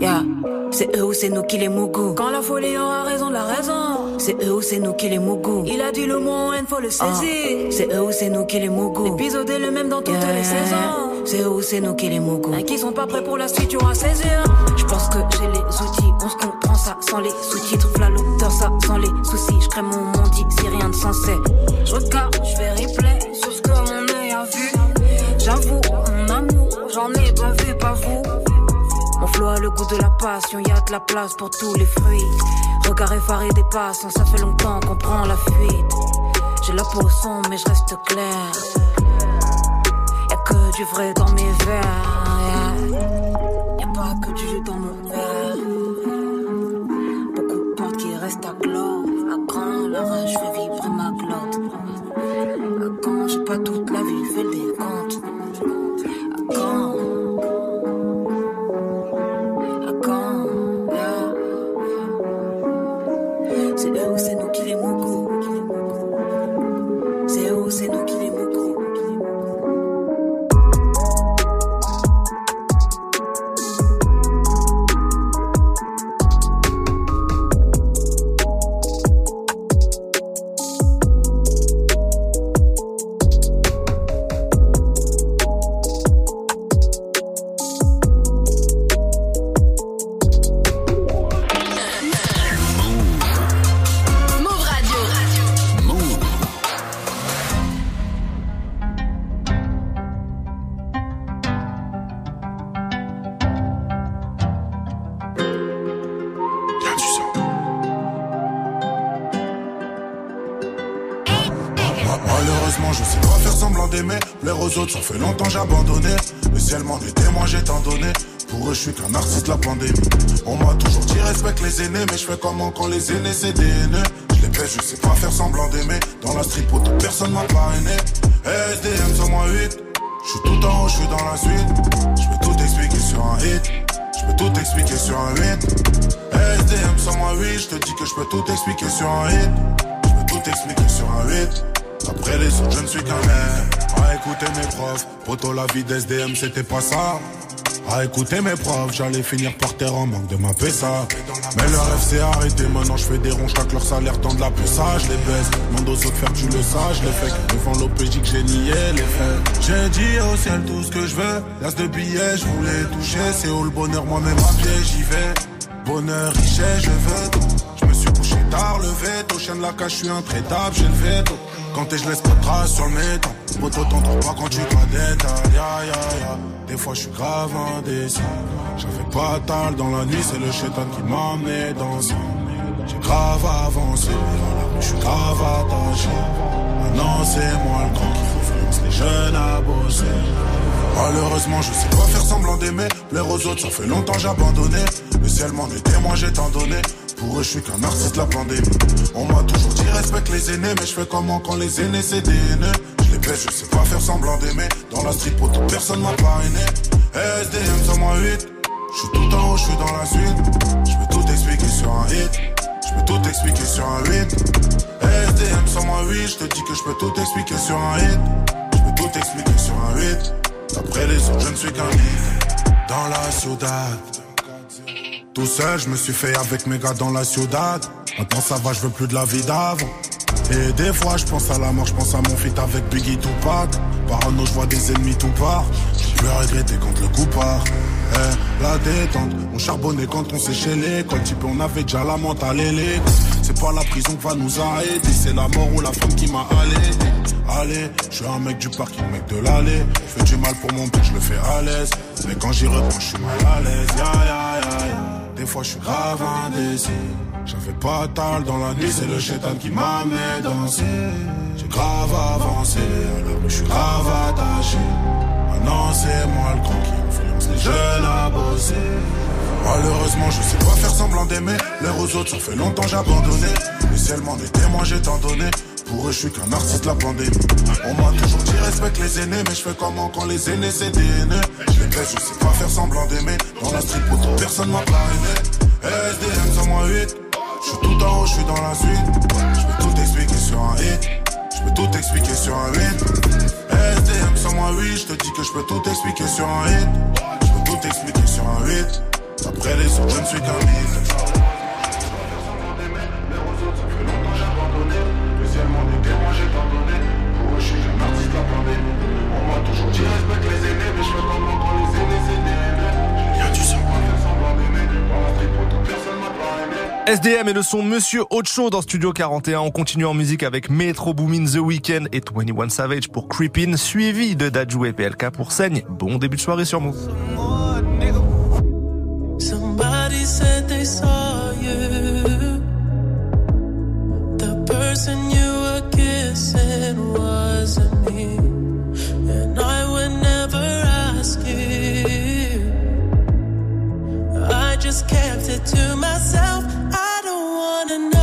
Yeah. C'est eux ou c'est nous qui les mougou. Quand la folie aura raison de la raison. C'est eux ou c'est nous qui les mougou. Il a dit le mot haine, faut le saisir. C'est eux ou c'est nous qui les mougou. L'épisode est le même dans toutes les saisons. C'est eux ou c'est nous qui les mougou. Et qui sont pas prêts pour la suite, tu auras saisir. Je pense que j'ai les outils. On se comprend ça sans les sous-titres. V'là l'auteur, ça sans les soucis. Je crée mon monde si rien de sensé. Je regarde, je fais replay sur ce que mon œil a vu. J'avoue, mon amour, j'en ai pas vu, pas vous. Mon flow a le goût de la passion, y a de la place pour tous les fruits. Regard effaré des passants, ça fait longtemps qu'on prend la fuite. J'ai la peau sombre, mais je reste clair. Y'a que du vrai dans mes verres. Y'a pas que du jus dans mon pas toute la vie fait des comptes. Quand. Aînés, mais je fais comment quand les aînés c'est des haineux. Je les baisse, je sais pas faire semblant d'aimer. Dans la street, pour personne m'a parrainé. SDM sur moi 8. Je suis tout en haut, je suis dans la suite. Je peux tout expliquer sur un hit. Je peux tout expliquer sur un 8. SDM sur moi 8. Je te dis que je peux tout expliquer sur un hit. Je peux tout expliquer sur un 8. Après les autres, je ne suis qu'un mec. À écouter mes profs, poto la vie d'SDM, c'était pas ça. À écouter mes profs, j'allais finir par terre en manque de ma ça. Mais le rêve s'est arrêté, maintenant je fais des ronds, chaque leur salaire tend de la ça, je les baisse. Demande aux autres faire tu le sais, je les fais. Devant l'OPJ que j'ai nié les faits. J'ai dit au ciel tout ce que je veux. L'as de billets, je voulais toucher. C'est où le bonheur, moi-même à pied, j'y vais. Bonheur, richesse, je veux tout. Je me suis couché tard, le veto. Chien de la cage, je suis intraitable, j'ai le veto. Quand t'es, je laisse pas de traces sur le métal. Poto, t'en trouves pas quand tu détail. Ya, ya, ya. Des fois, je suis grave indécis. J'avais pas tal dans la nuit, c'est le chétan qui m'a amené dans ça. J'ai grave avancé, je suis grave attaché. Maintenant, c'est moi le grand qui influence les jeunes à bosser. Malheureusement, je sais pas faire semblant d'aimer. Plaire aux autres, ça fait longtemps j'ai abandonné. Le ciel m'en est témoin, j'ai tant donné. Pour eux, je suis qu'un artiste la pandémie. On m'a toujours dit respecte les aînés, mais je fais comment quand les aînés c'est des haineux. Les baisse, je sais pas faire semblant d'aimer. Dans la street, pour personne m'a parrainé. SDM sur moi 8. Je suis tout en haut, je suis dans la suite. Je peux tout expliquer sur un hit. Je peux tout expliquer sur un 8. SDM sur moi 8. Je te dis que je peux tout expliquer sur un hit. Je peux tout expliquer sur un 8. Après les autres, je ne suis qu'un hit. Dans la ciudad. Tout seul, je me suis fait avec mes gars dans la ciudad. Maintenant ça va, je veux plus de la vie d'avant. Et des fois, je pense à la mort, je pense à mon feat avec Biggie Tupac. Parano, je vois des ennemis tout part. J'ai regretter quand le coup part. Eh, la détente, on charbonnait quand on séchait l'école. Type, on avait déjà la les C'est pas la prison qui va nous arrêter, c'est la mort ou la femme qui m'a allé. Allez, je suis un mec du parking, mec de l'allée. Fais du mal pour mon but, je le fais à l'aise. Mais quand j'y reprends, je suis mal à l'aise. Ya, ya, ya. Des fois, je suis grave indécis. J'avais pas tal dans la nuit, c'est le chétan qui m'a amené danser. J'ai grave avancé, à je suis grave attaché. Maintenant, c'est moi le grand qui influence les jeunes à bosser. Malheureusement, je sais pas faire semblant d'aimer. L'air aux autres, ça fait longtemps j'ai abandonné. Si elle m'en est témoin, j'ai tant donné. Pour eux, je suis qu'un artiste la pandémie. On m'a toujours dit respecte les aînés, mais je fais comment quand les aînés c'est des aînés? Je les baisse, je sais pas faire semblant d'aimer. Dans la street, pour personne m'a parrainé. SDM sans moi 8. Je suis tout en haut, je suis dans la suite. Je peux tout expliquer sur un hit. Je peux tout expliquer sur un hit. SDM sans moi 8. Je te dis que je peux tout expliquer sur un hit. Je peux tout expliquer sur un hit. Après les autres, je ne suis qu'un mythe. On m'a toujours dit respecte les aînés, mais je fais comment quand les aînés c'est des aînés. Y'a du sang, semblant d'aimer. Dans la SDM et le son Monsieur Ocho dans Studio 41. On continue en musique avec Metro Boomin, The Weeknd et 21 Savage pour Creepin, suivi de Dajou et PLK pour Saigne. Bon début de soirée sur Move. Somebody said they saw you. The person you were kissing wasn't me. And I would never ask you. I just kept it to myself. I don't wanna know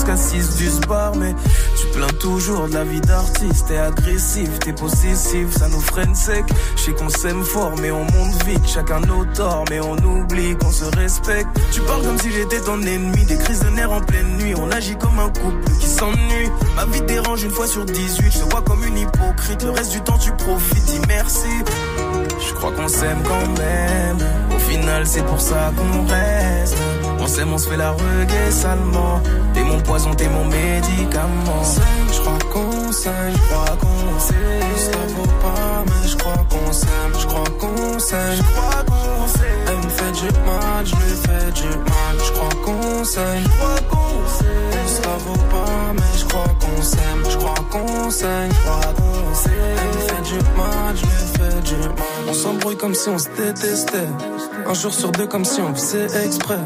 jusqu'à 6 du bar, mais tu plains toujours de la vie d'artiste. T'es agressif, t'es possessif, ça nous freine sec. Je sais qu'on s'aime fort, mais on monte vite. Chacun nos torts, mais on oublie qu'on se respecte. Tu parles comme si j'étais ton ennemi. Des crises de nerfs en pleine nuit. On agit comme un couple qui s'ennuie. Ma vie dérange une fois sur 18. Je te vois comme une hypocrite. Le reste du temps, tu profites. Dis merci. Je crois qu'on s'aime quand même. Au final, c'est pour ça qu'on reste. On s'aime, on se fait la reggae salement. T'es mon poison, t'es mon médicament. Je crois qu'on s'aime, je crois qu'on. Ça vaut pas, mais je crois qu'on s'aime. Je crois qu'on s'aime, je crois qu'on s'aime. Elle me fait du mal, je lui fais du mal. Je crois qu'on s'aime, je crois qu'on s'aime. Ça vaut pas, mais je crois qu'on s'aime. Je crois qu'on s'aime, je crois qu'on s'aime. Elle me fait du mal, je lui fais du mal. On s'embrouille comme si on se détestait. Un jour sur deux comme si on faisait exprès.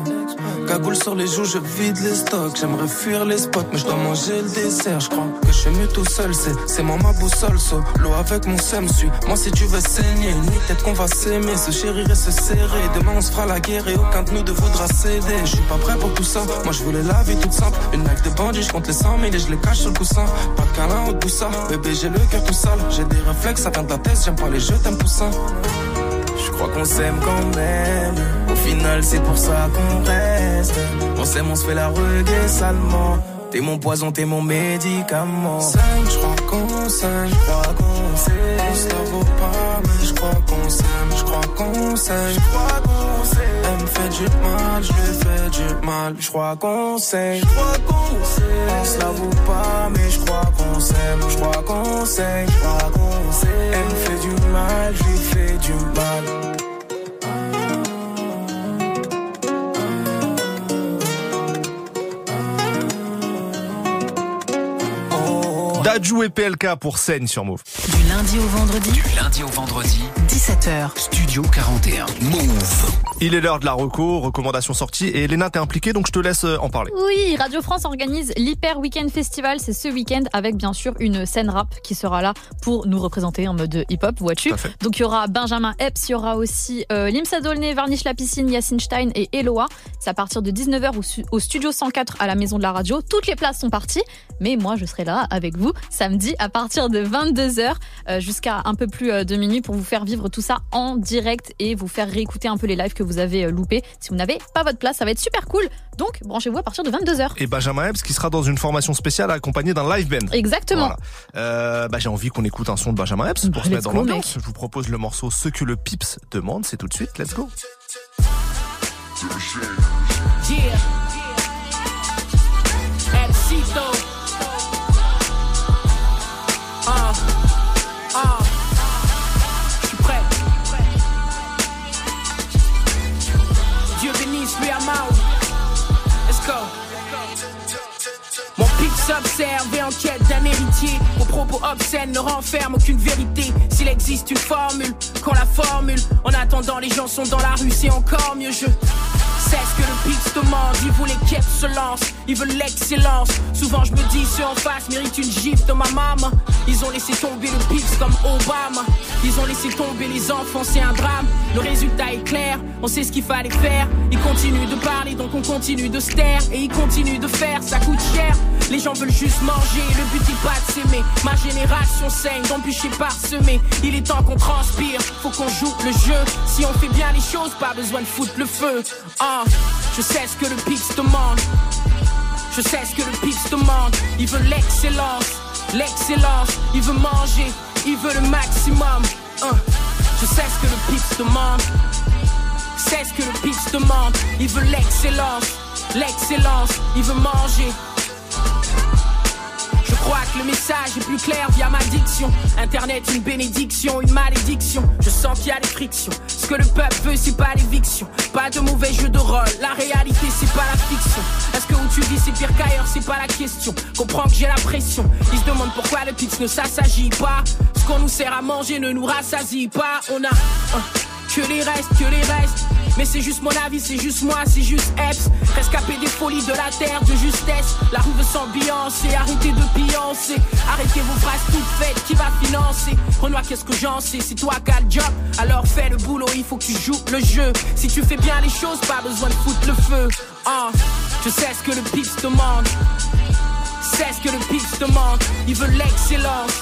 Cagoule sur les joues, je vide les stocks. J'aimerais fuir les spots, mais je dois manger le dessert. Je crois que je suis mieux tout seul, c'est, moi ma boussole. So, l'eau avec mon seum suit. Moi, si tu veux saigner, ni peut-être qu'on va s'aimer, se chérir et se serrer. Demain, on se fera la guerre et aucun de nous ne voudra céder. Je suis pas prêt pour tout ça. Moi, je voulais la vie toute simple. Une life de bandit, je compte les 100 000 et je les cache sur le coussin. Pas de câlin au ça. Bébé, j'ai le cœur tout sale. J'ai des réflexes, ça vient de la tête. J'aime pas les jeux, t'aimes poussin. Je crois qu'on s'aime quand même. Au final, c'est pour ça qu'on reste. On s'aime, on se fait la reggae salement. T'es mon poison, t'es mon médicament. je crois qu'on s'aime, je crois qu'on s'aime. Ça vaut pas, mais je crois qu'on s'aime, je crois qu'on s'aime, je crois qu'on s'aime. Elle me fait du mal, je lui fais du mal. Je crois qu'on s'aime, je crois qu'on s'aime. Ça vaut pas, mais je crois qu'on s'aime, je crois qu'on s'aime, je crois qu'on s'aime. Elle me fait du mal, je lui fais du mal. Dadju et PLK pour scène sur Move. Du lundi au vendredi. Du lundi au vendredi. 17h. Studio 41. Move. Il est l'heure de la reco, recommandation sortie et Elena t'es impliquée donc je te laisse euh, en parler. Oui, Radio France organise l'Hyper Weekend Festival, c'est ce week-end avec bien sûr une scène rap qui sera là pour nous représenter en mode hip-hop, vois-tu. Donc il y aura Benjamin Epps, il y aura aussi euh, Limsa Dolné, Varnish La Piscine, Yacine Stein et Eloa. C'est à partir de 19h au, au studio 104 à la maison de la radio. Toutes les places sont parties, mais moi je serai là avec vous samedi à partir de 22h euh, jusqu'à un peu plus euh, de minuit pour vous faire vivre tout ça en direct et vous faire réécouter un peu les lives que vous avez euh, loupés. Si vous n'avez pas votre place, ça va être super cool. Donc branchez-vous à partir de 22h. Et Benjamin Epps qui sera dans une formation spéciale accompagnée d'un live band. Exactement. Voilà. Euh, bah, j'ai envie qu'on écoute un son de Benjamin Epps pour Bah, se mettre dans l'ambiance. Je vous propose le morceau Ce que le Pips demande. C'est tout de suite. Let's go. Yeah. Go. Mon pix observe et enquête d'un héritier. Vos propos obscènes ne renferment aucune vérité. S'il existe une formule, qu'on la formule. En attendant, les gens sont dans la rue, c'est encore mieux. Je sais ce que le pix demande. Ils voulaient qu'elle se lance, ils veulent l'excellence. Souvent, je me dis, ceux en face méritent une gifle de ma maman. Ils ont laissé tomber le pix comme Obama. Ils ont laissé tomber les enfants, c'est un drame. Le résultat est clair, on sait ce qu'il fallait faire. Ils continuent de parler, donc on continue de se taire. Et ils continuent de faire, ça coûte cher. Les gens veulent juste manger, le but est pas de s'aimer. Ma génération saigne d'embûcher parsemé. Il est temps qu'on transpire, faut qu'on joue le jeu. Si on fait bien les choses, pas besoin de foutre le feu. Ah, je sais ce que le pix demande. Je sais ce que le pix demande. Il veut l'excellence, l'excellence. Il veut manger, il veut le maximum. Hein. Je sais ce que le pix demande. C'est ce que le pix demande. Il veut l'excellence, l'excellence. Il veut manger. Je crois que le message est plus clair via ma diction. Internet, une bénédiction, une malédiction. Je sens qu'il y a des frictions. Ce que le peuple veut, c'est pas l'éviction. Pas de mauvais jeu de rôle. La réalité, c'est pas la fiction. Est-ce que où tu vis, c'est pire qu'ailleurs, c'est pas la question. Comprends que j'ai la pression. Ils se demandent pourquoi le pix ne s'assagit pas. Ce qu'on nous sert à manger ne nous rassasie pas. On a euh, que les restes, que les restes. Mais c'est juste mon avis, c'est juste moi, c'est juste Eps. Rescapé des folies de la terre, de justesse. La rue veut s'ambiancer, arrêtez de pioncer. Arrêtez vos phrases toutes faites, qui va financer? Renoir, qu'est-ce que j'en sais? C'est toi qui le job, alors fais le boulot, il faut que tu joues le jeu. Si tu fais bien les choses, pas besoin de foutre le feu. Ah, je sais ce que le pips demande. C'est ce que le pips demande. Il veut l'excellence,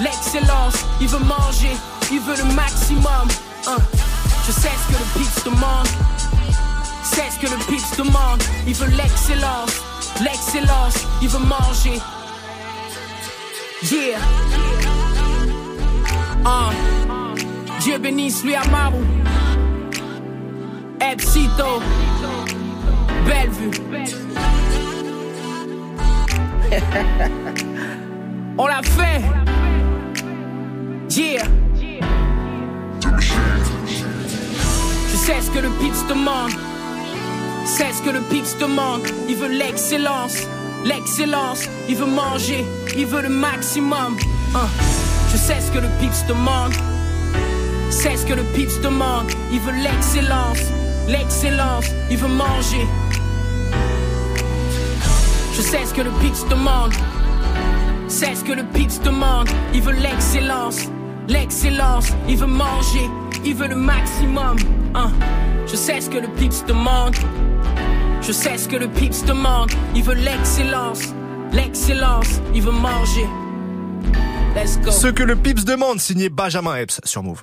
l'excellence. Il veut manger, il veut le maximum. Hein. Je sais ce que le pips demande. C'est ce que le pips demande. Il veut l'excellence, l'excellence. Il veut manger. Yeah. Ah. Dieu bénisse lui Amaru. Epsito. Belle vue. On l'a fait. Yeah. Sais ce que le pips demande. C'est ce que le pips demande. Il veut l'excellence. L'excellence. Il veut manger. Il veut le maximum. Hein. Je sais ce que le pips demande. C'est ce que le pips demande. Il veut l'excellence. L'excellence. Il veut manger. Je sais ce que le pips demande. C'est ce que le pips demande. Il veut l'excellence. L'excellence. Il veut manger. Il veut le maximum. Hein. Je sais ce que le pips demande. Je sais ce que le pips demande. Il veut l'excellence. L'excellence. Il veut manger. Let's go. Ce que le Pips demande, signé Benjamin Epps sur Move.